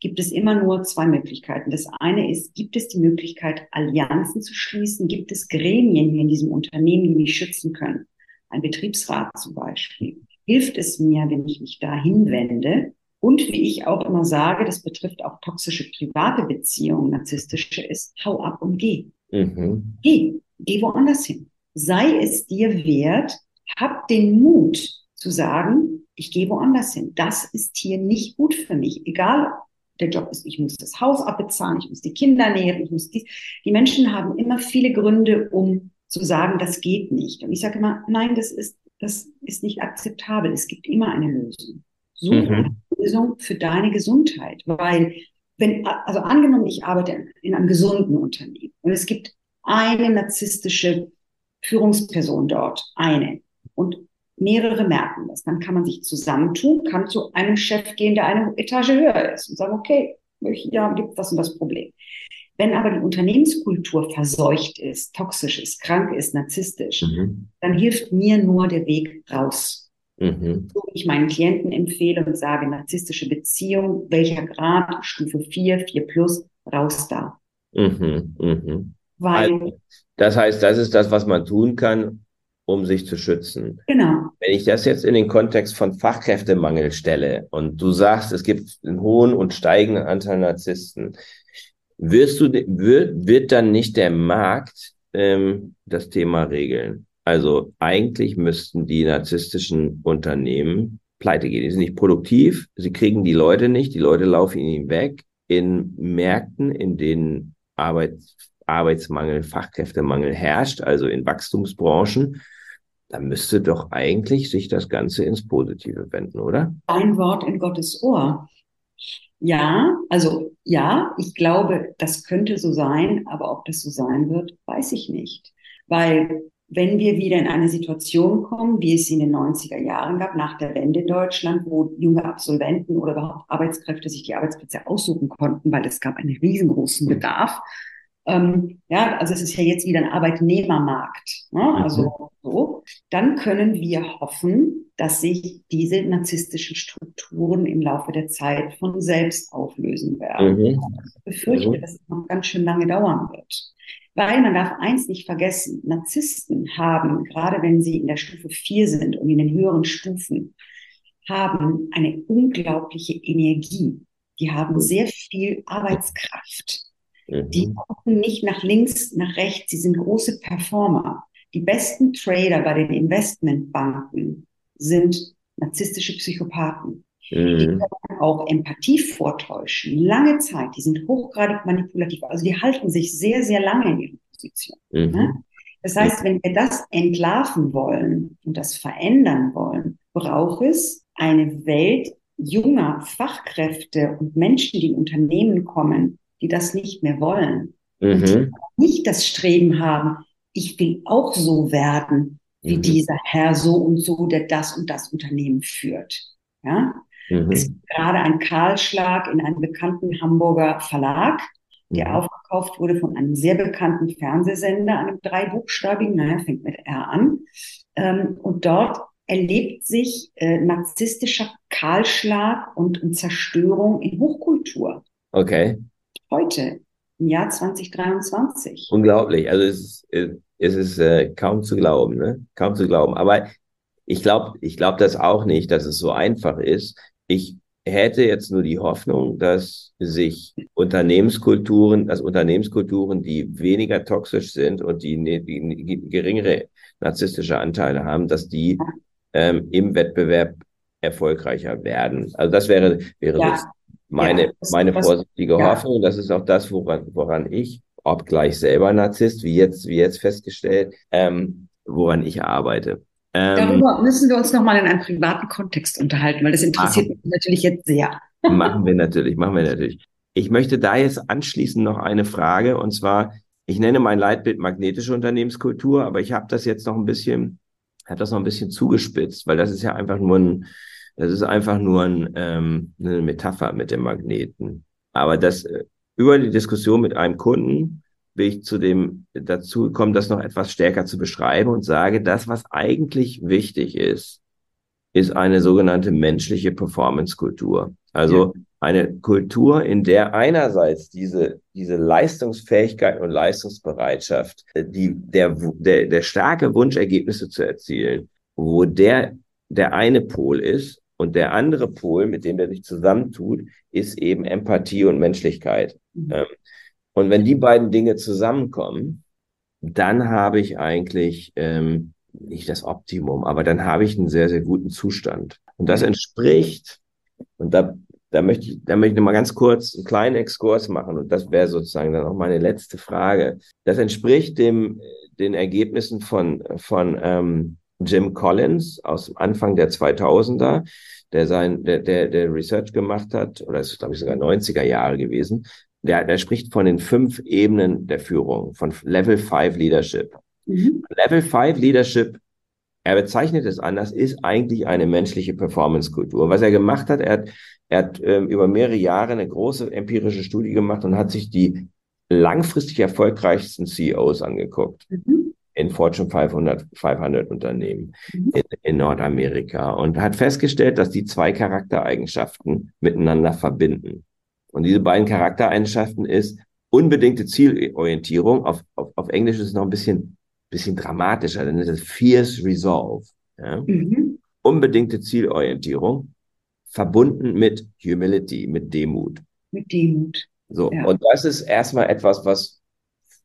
gibt es immer nur zwei Möglichkeiten. Das eine ist, gibt es die Möglichkeit, Allianzen zu schließen? Gibt es Gremien hier in diesem Unternehmen, die mich schützen können? Ein Betriebsrat zum Beispiel. Hilft es mir, wenn ich mich da hinwende? Und wie ich auch immer sage, das betrifft auch toxische private Beziehungen, narzisstische, ist, hau ab und geh. Mhm. Geh, geh woanders hin. Sei es dir wert, hab den Mut zu sagen, ich gehe woanders hin. Das ist hier nicht gut für mich. Egal, der Job ist, ich muss das Haus abbezahlen, ich muss die Kinder nähren, ich muss dies. Die Menschen haben immer viele Gründe, um zu sagen, das geht nicht. Und ich sage immer, nein, das ist, das ist nicht akzeptabel. Es gibt immer eine Lösung. Suche mhm. eine Lösung für deine Gesundheit, weil wenn, also angenommen, ich arbeite in einem gesunden Unternehmen und es gibt eine narzisstische Führungsperson dort, eine, und mehrere merken das, dann kann man sich zusammentun, kann zu einem Chef gehen, der eine Etage höher ist und sagen, okay, ja, gibt das und das Problem. Wenn aber die Unternehmenskultur verseucht ist, toxisch ist, krank ist, narzisstisch, mhm. dann hilft mir nur der Weg raus. Mhm. So ich meinen Klienten empfehle und sage, narzisstische Beziehung, welcher Grad, Stufe 4, 4 plus, raus da. Mhm. Mhm. Weil, also, das heißt, das ist das, was man tun kann, um sich zu schützen. Genau. Wenn ich das jetzt in den Kontext von Fachkräftemangel stelle und du sagst, es gibt einen hohen und steigenden Anteil Narzissten, wirst du, wird, wird dann nicht der Markt ähm, das Thema regeln? Also eigentlich müssten die narzisstischen Unternehmen pleite gehen. Die sind nicht produktiv, sie kriegen die Leute nicht, die Leute laufen ihnen weg. In Märkten, in denen Arbeits Arbeitsmangel, Fachkräftemangel herrscht, also in Wachstumsbranchen, da müsste doch eigentlich sich das Ganze ins Positive wenden, oder? Ein Wort in Gottes Ohr. Ja, also ja, ich glaube, das könnte so sein, aber ob das so sein wird, weiß ich nicht. Weil wenn wir wieder in eine Situation kommen, wie es sie in den 90er Jahren gab, nach der Wende in Deutschland, wo junge Absolventen oder überhaupt Arbeitskräfte sich die Arbeitsplätze aussuchen konnten, weil es gab einen riesengroßen Bedarf. Ähm, ja, also es ist ja jetzt wieder ein Arbeitnehmermarkt. Ne? Mhm. Also so, dann können wir hoffen, dass sich diese narzisstischen Strukturen im Laufe der Zeit von selbst auflösen werden. Mhm. Ich befürchte, mhm. dass es noch ganz schön lange dauern wird. Weil man darf eins nicht vergessen, Narzissten haben, gerade wenn sie in der Stufe 4 sind und in den höheren Stufen, haben eine unglaubliche Energie. Die haben sehr viel Arbeitskraft. Die mhm. gucken nicht nach links, nach rechts. Sie sind große Performer. Die besten Trader bei den Investmentbanken sind narzisstische Psychopathen. Mhm. Die können auch Empathie vortäuschen, lange Zeit. Die sind hochgradig manipulativ. Also die halten sich sehr, sehr lange in ihrer Position. Mhm. Ne? Das heißt, wenn wir das entlarven wollen und das verändern wollen, braucht es eine Welt junger Fachkräfte und Menschen, die in Unternehmen kommen, die das nicht mehr wollen. Mhm. Nicht das Streben haben, ich will auch so werden wie mhm. dieser Herr so und so, der das und das Unternehmen führt. Ja? Mhm. Es gibt gerade ein Kahlschlag in einem bekannten Hamburger Verlag, der mhm. aufgekauft wurde von einem sehr bekannten Fernsehsender, einem dreibuchstabigen, naja, fängt mit R an. Ähm, und dort erlebt sich äh, narzisstischer Kahlschlag und, und Zerstörung in Hochkultur. Okay. Heute, im Jahr 2023. Unglaublich. Also es ist, es ist äh, kaum zu glauben, ne? Kaum zu glauben. Aber ich glaube, ich glaube das auch nicht, dass es so einfach ist. Ich hätte jetzt nur die Hoffnung, dass sich Unternehmenskulturen, dass Unternehmenskulturen, die weniger toxisch sind und die, ne, die geringere narzisstische Anteile haben, dass die ähm, im Wettbewerb erfolgreicher werden. Also das wäre, wäre ja. Meine, ja, das, meine vorsichtige ja. Hoffnung. Das ist auch das, woran, woran ich, obgleich selber Narzisst, wie jetzt, wie jetzt festgestellt, ähm, woran ich arbeite. Ähm, Darüber müssen wir uns nochmal in einem privaten Kontext unterhalten, weil das interessiert machen, mich natürlich jetzt sehr. machen wir natürlich, machen wir natürlich. Ich möchte da jetzt anschließend noch eine Frage und zwar, ich nenne mein Leitbild magnetische Unternehmenskultur, aber ich habe das jetzt noch ein bisschen, habe das noch ein bisschen zugespitzt, weil das ist ja einfach nur ein, das ist einfach nur ein, ähm, eine Metapher mit dem Magneten. Aber das äh, über die Diskussion mit einem Kunden bin ich zu dem dazu gekommen, das noch etwas stärker zu beschreiben und sage, das, was eigentlich wichtig ist, ist eine sogenannte menschliche Performance-Kultur. Also ja. eine Kultur, in der einerseits diese, diese Leistungsfähigkeit und Leistungsbereitschaft, äh, die, der, der, der starke Wunsch, Ergebnisse zu erzielen, wo der, der eine Pol ist und der andere Pol, mit dem der sich zusammentut, ist eben Empathie und Menschlichkeit. Mhm. Ähm, und wenn die beiden Dinge zusammenkommen, dann habe ich eigentlich ähm, nicht das Optimum, aber dann habe ich einen sehr, sehr guten Zustand. Und das entspricht, und da, da möchte ich, da möchte ich mal ganz kurz einen kleinen Exkurs machen, und das wäre sozusagen dann auch meine letzte Frage. Das entspricht dem, den Ergebnissen von, von ähm, Jim Collins aus dem Anfang der 2000er, der sein, der, der, der Research gemacht hat, oder es ist, glaube ich, sogar 90er Jahre gewesen, der, der spricht von den fünf Ebenen der Führung, von Level 5 Leadership. Mhm. Level 5 Leadership, er bezeichnet es anders, ist eigentlich eine menschliche Performance-Kultur. Was er gemacht hat, er hat, er hat ähm, über mehrere Jahre eine große empirische Studie gemacht und hat sich die langfristig erfolgreichsten CEOs angeguckt. Mhm. In Fortune 500, 500 Unternehmen mhm. in, in Nordamerika und hat festgestellt, dass die zwei Charaktereigenschaften miteinander verbinden. Und diese beiden Charaktereigenschaften ist unbedingte Zielorientierung. Auf, auf, auf Englisch ist es noch ein bisschen, bisschen dramatischer, dann ist es Fierce Resolve. Ja? Mhm. Unbedingte Zielorientierung, verbunden mit Humility, mit Demut. Mit Demut. So, ja. und das ist erstmal etwas, was,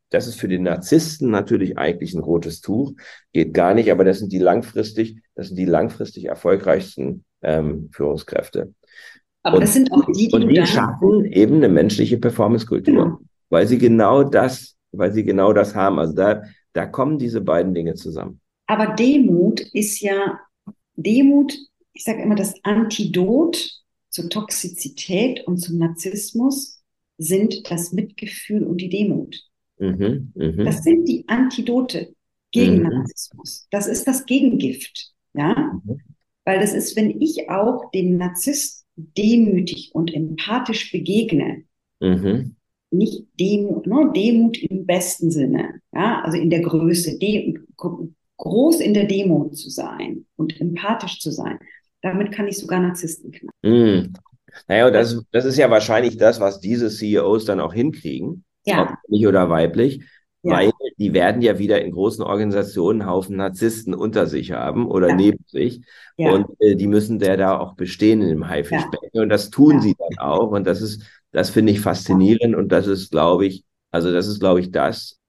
das ist für den Narzissten natürlich eigentlich ein rotes Tuch, geht gar nicht, aber das sind die langfristig, das sind die langfristig erfolgreichsten ähm, Führungskräfte. Aber und, das sind auch die, die, und die schaffen eben eine menschliche Performancekultur, genau. weil sie genau das, weil sie genau das haben. Also da, da kommen diese beiden Dinge zusammen. Aber Demut ist ja Demut, ich sage immer, das Antidot zur Toxizität und zum Narzissmus sind das Mitgefühl und die Demut. Mhm, mh. Das sind die Antidote gegen mhm. Narzissmus. Das ist das Gegengift, ja, mhm. weil das ist, wenn ich auch dem Narzissten demütig und empathisch begegne, mhm. nicht Demut, ne, Demut im besten Sinne, ja, also in der Größe, de, groß in der Demut zu sein und empathisch zu sein, damit kann ich sogar Narzissten knacken. Mhm. Naja, das, das ist ja wahrscheinlich das, was diese CEOs dann auch hinkriegen, ja. ob männlich oder weiblich, ja. weil die werden ja wieder in großen Organisationen einen Haufen Narzissten unter sich haben oder ja. neben sich. Ja. Und äh, die müssen der da auch bestehen in dem Haifischbecken. Ja. Und das tun sie dann auch. Und das ist, das finde ich faszinierend. Und das ist, glaube ich, also das ist, glaube ich, das,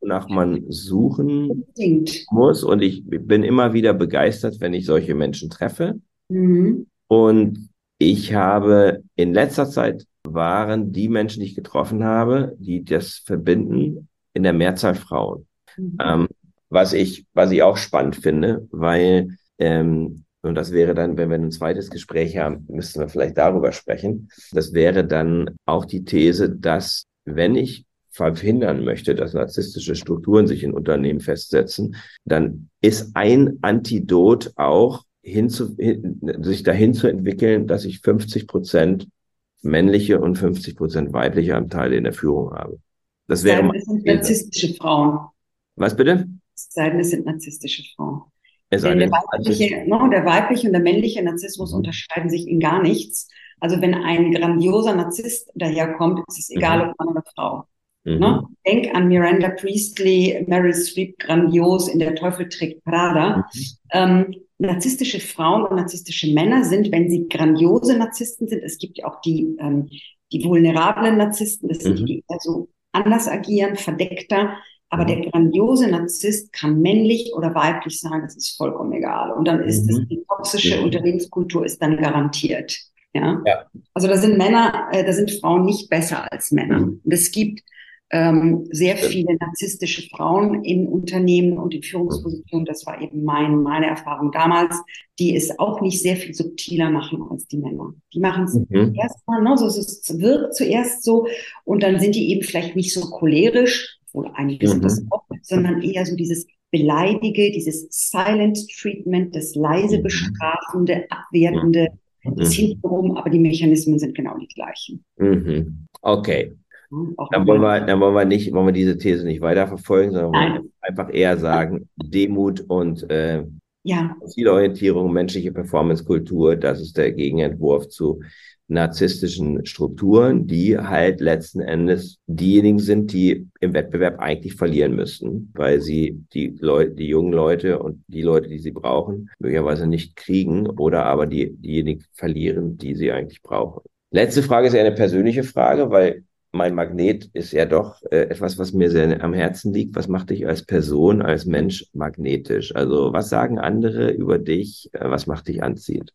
wonach man suchen Unbedingt. muss. Und ich bin immer wieder begeistert, wenn ich solche Menschen treffe. Mhm. Und ich habe in letzter Zeit waren die Menschen, die ich getroffen habe, die das verbinden, in der Mehrzahl Frauen. Mhm. Ähm, was ich, was ich auch spannend finde, weil, ähm, und das wäre dann, wenn wir ein zweites Gespräch haben, müssten wir vielleicht darüber sprechen. Das wäre dann auch die These, dass wenn ich verhindern möchte, dass narzisstische Strukturen sich in Unternehmen festsetzen, dann ist ein Antidot auch hinzu, hin, sich dahin zu entwickeln, dass ich 50 Prozent männliche und 50 Prozent weibliche Anteile in der Führung habe. Das wäre Seien, es sind narzisstische Frauen. Was bitte? Seien es sind narzisstische Frauen. Es Denn der weibliche, no, der weibliche und der männliche Narzissmus mhm. unterscheiden sich in gar nichts. Also wenn ein grandioser Narzisst daherkommt, ist es egal, mhm. ob Mann oder Frau. Mhm. Ne? Denk an Miranda Priestley, Meryl Streep, grandios in Der Teufel trägt Prada. Mhm. Ähm, narzisstische Frauen und narzisstische Männer sind, wenn sie grandiose Narzissten sind, es gibt ja auch die, ähm, die vulnerablen Narzissten, das sind mhm. die, die eher so anders agieren, verdeckter. Aber mhm. der grandiose Narzisst kann männlich oder weiblich sein, das ist vollkommen egal. Und dann ist es, mhm. die toxische Unternehmenskultur ist dann garantiert. Ja? ja. Also da sind Männer, äh, da sind Frauen nicht besser als Männer. Mhm. Und es gibt ähm, sehr viele narzisstische Frauen in Unternehmen und in Führungspositionen. Das war eben mein, meine Erfahrung damals, die es auch nicht sehr viel subtiler machen als die Männer. Die machen es mhm. erstmal, ne, so, es wirkt zuerst so und dann sind die eben vielleicht nicht so cholerisch, obwohl einige mhm. sind das auch, sondern eher so dieses Beleidige, dieses Silent Treatment, das leise mhm. bestrafende, abwertende, mhm. das hintenrum, aber die Mechanismen sind genau die gleichen. Mhm. Okay. Dann wollen, wir, dann wollen wir nicht, wollen wir diese These nicht weiterverfolgen, sondern wollen einfach eher sagen, Demut und äh, ja. Zielorientierung, menschliche Performancekultur, das ist der Gegenentwurf zu narzisstischen Strukturen, die halt letzten Endes diejenigen sind, die im Wettbewerb eigentlich verlieren müssten, weil sie die Leute, die jungen Leute und die Leute, die sie brauchen, möglicherweise nicht kriegen oder aber die, diejenigen verlieren, die sie eigentlich brauchen. Letzte Frage ist ja eine persönliche Frage, weil mein Magnet ist ja doch äh, etwas, was mir sehr am Herzen liegt. Was macht dich als Person, als Mensch magnetisch? Also was sagen andere über dich? Äh, was macht dich anziehend?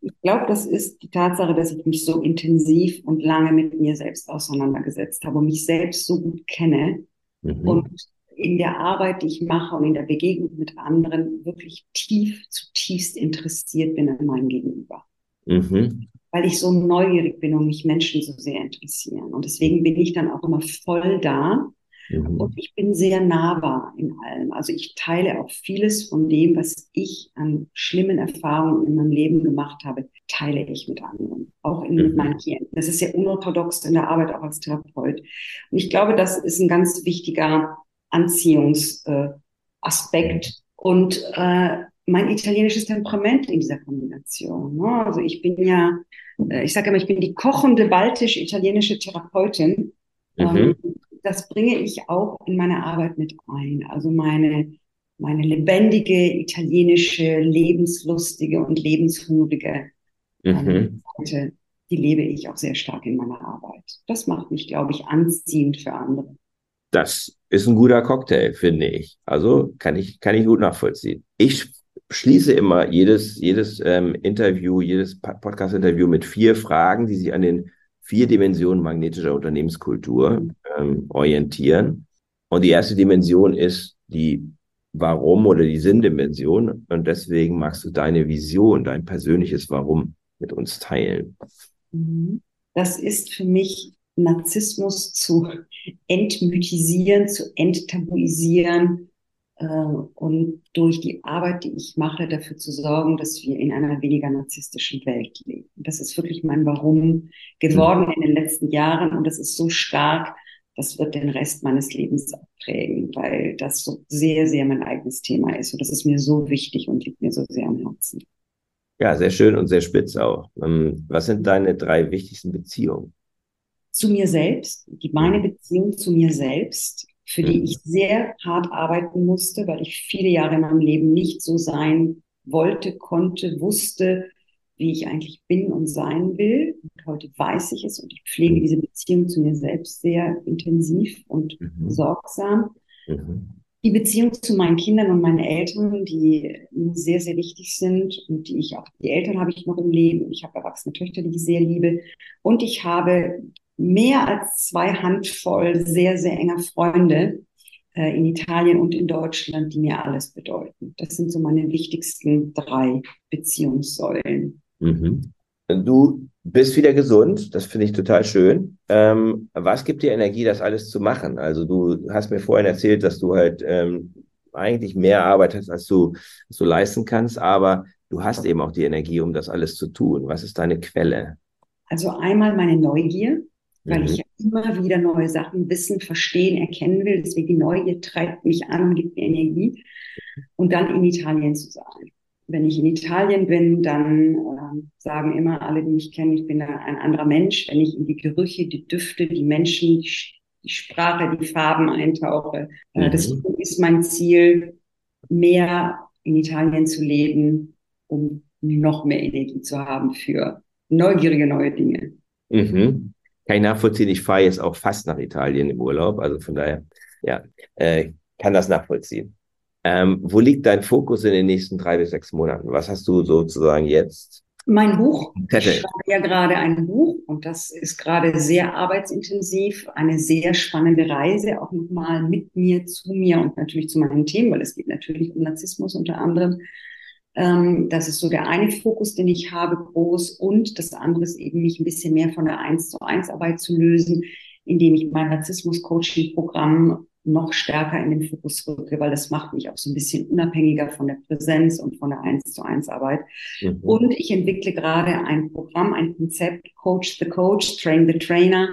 Ich glaube, das ist die Tatsache, dass ich mich so intensiv und lange mit mir selbst auseinandergesetzt habe und mich selbst so gut kenne mhm. und in der Arbeit, die ich mache und in der Begegnung mit anderen wirklich tief, zutiefst interessiert bin an meinem Gegenüber. Mhm weil ich so neugierig bin und mich Menschen so sehr interessieren. Und deswegen bin ich dann auch immer voll da. Mhm. Und ich bin sehr nahbar in allem. Also ich teile auch vieles von dem, was ich an schlimmen Erfahrungen in meinem Leben gemacht habe, teile ich mit anderen, auch in, mhm. mit meinen Klienten. Das ist sehr unorthodox in der Arbeit, auch als Therapeut. Und ich glaube, das ist ein ganz wichtiger Anziehungsaspekt. Äh, und äh, mein italienisches Temperament in dieser Kombination. Ne? Also ich bin ja, äh, ich sage immer, ich bin die kochende baltisch-italienische Therapeutin. Mhm. Ähm, das bringe ich auch in meine Arbeit mit ein. Also meine, meine lebendige, italienische, lebenslustige und lebenshungrige ähm, mhm. Seite, die lebe ich auch sehr stark in meiner Arbeit. Das macht mich, glaube ich, anziehend für andere. Das ist ein guter Cocktail, finde ich. Also kann ich, kann ich gut nachvollziehen. Ich schließe immer jedes, jedes ähm, Interview, jedes Podcast-Interview mit vier Fragen, die sich an den vier Dimensionen magnetischer Unternehmenskultur ähm, orientieren. Und die erste Dimension ist die Warum oder die Sinndimension. Und deswegen magst du deine Vision, dein persönliches Warum mit uns teilen. Mhm. Das ist für mich Narzissmus zu entmythisieren, zu enttabuisieren, und durch die Arbeit, die ich mache, dafür zu sorgen, dass wir in einer weniger narzisstischen Welt leben. Das ist wirklich mein Warum geworden in den letzten Jahren und das ist so stark, das wird den Rest meines Lebens prägen, weil das so sehr, sehr mein eigenes Thema ist und das ist mir so wichtig und liegt mir so sehr am Herzen. Ja, sehr schön und sehr spitz auch. Ähm, was sind deine drei wichtigsten Beziehungen? Zu mir selbst, die meine mhm. Beziehung zu mir selbst, für die mhm. ich sehr hart arbeiten musste, weil ich viele Jahre in meinem Leben nicht so sein wollte, konnte, wusste, wie ich eigentlich bin und sein will. Und heute weiß ich es und ich pflege diese Beziehung zu mir selbst sehr intensiv und mhm. sorgsam. Mhm. Die Beziehung zu meinen Kindern und meinen Eltern, die mir sehr, sehr wichtig sind und die ich auch, die Eltern habe ich noch im Leben. Ich habe erwachsene Töchter, die ich sehr liebe. Und ich habe mehr als zwei Handvoll sehr, sehr enger Freunde äh, in Italien und in Deutschland, die mir alles bedeuten. Das sind so meine wichtigsten drei Beziehungssäulen. Mhm. Du bist wieder gesund, das finde ich total schön. Ähm, was gibt dir Energie, das alles zu machen? Also du hast mir vorhin erzählt, dass du halt ähm, eigentlich mehr Arbeit hast, als du, als du leisten kannst, aber du hast eben auch die Energie, um das alles zu tun. Was ist deine Quelle? Also einmal meine Neugier, weil mhm. ich ja immer wieder neue Sachen wissen, verstehen, erkennen will. Deswegen die Neugier treibt mich an und gibt mir Energie. Und dann in Italien zu sein wenn ich in Italien bin, dann äh, sagen immer alle, die mich kennen, ich bin ein anderer Mensch. Wenn ich in die Gerüche, die Düfte, die Menschen, die, die Sprache, die Farben eintauche. Äh, mhm. Deswegen ist mein Ziel, mehr in Italien zu leben, um noch mehr Energie zu haben für neugierige neue Dinge. Mhm. Kann ich nachvollziehen. Ich fahre jetzt auch fast nach Italien im Urlaub. Also von daher, ja, äh, kann das nachvollziehen. Ähm, wo liegt dein Fokus in den nächsten drei bis sechs Monaten? Was hast du sozusagen jetzt? Mein Buch. Ich schreibe ja gerade ein Buch und das ist gerade sehr arbeitsintensiv, eine sehr spannende Reise, auch nochmal mit mir, zu mir und natürlich zu meinen Themen, weil es geht natürlich um Narzissmus unter anderem. Ähm, das ist so der eine Fokus, den ich habe, groß. Und das andere ist eben, mich ein bisschen mehr von der Eins zu eins Arbeit zu lösen, indem ich mein Narzissmus-Coaching-Programm noch stärker in den Fokus rücke, weil das macht mich auch so ein bisschen unabhängiger von der Präsenz und von der Eins zu eins Arbeit. Mhm. Und ich entwickle gerade ein Programm, ein Konzept, Coach the Coach, Train the Trainer,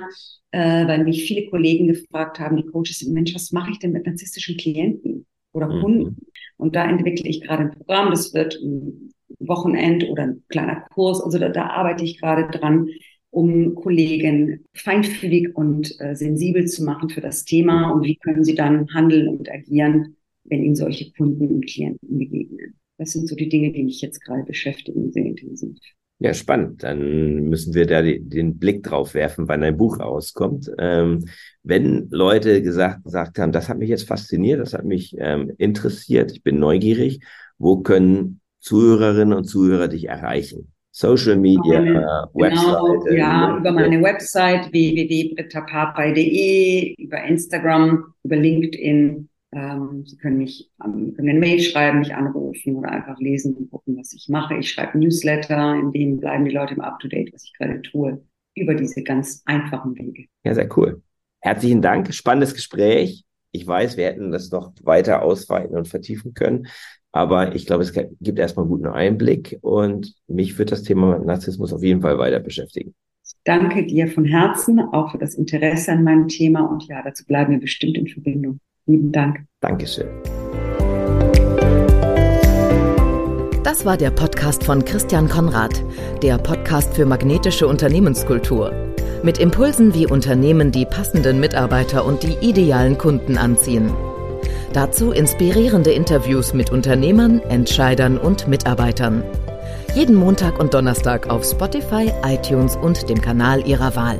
äh, weil mich viele Kollegen gefragt haben, die Coaches sind, Mensch, was mache ich denn mit narzisstischen Klienten oder mhm. Und da entwickle ich gerade ein Programm, das wird ein Wochenend oder ein kleiner Kurs, also da, da arbeite ich gerade dran, um Kollegen feinfühlig und äh, sensibel zu machen für das Thema und wie können sie dann handeln und agieren, wenn ihnen solche Kunden und Klienten begegnen. Das sind so die Dinge, die mich jetzt gerade beschäftigen, sehr intensiv. Ja, spannend. Dann müssen wir da die, den Blick drauf werfen, wann ein Buch rauskommt. Ähm, wenn Leute gesagt, gesagt haben, das hat mich jetzt fasziniert, das hat mich ähm, interessiert, ich bin neugierig, wo können Zuhörerinnen und Zuhörer dich erreichen? Social Media, genau, Website. Ja, über meine Website www.brittapapai.de, über Instagram, über LinkedIn. Ähm, Sie können mich ähm, können eine Mail schreiben, mich anrufen oder einfach lesen und gucken, was ich mache. Ich schreibe Newsletter, in denen bleiben die Leute im Up-to-Date, was ich gerade tue, über diese ganz einfachen Wege. Ja, sehr cool. Herzlichen Dank. Spannendes Gespräch. Ich weiß, wir hätten das noch weiter ausweiten und vertiefen können. Aber ich glaube, es gibt erstmal einen guten Einblick und mich wird das Thema Narzissmus auf jeden Fall weiter beschäftigen. danke dir von Herzen auch für das Interesse an meinem Thema und ja, dazu bleiben wir bestimmt in Verbindung. Lieben Dank. Dankeschön. Das war der Podcast von Christian Konrad, der Podcast für magnetische Unternehmenskultur. Mit Impulsen, wie Unternehmen die passenden Mitarbeiter und die idealen Kunden anziehen. Dazu inspirierende Interviews mit Unternehmern, Entscheidern und Mitarbeitern. Jeden Montag und Donnerstag auf Spotify, iTunes und dem Kanal Ihrer Wahl.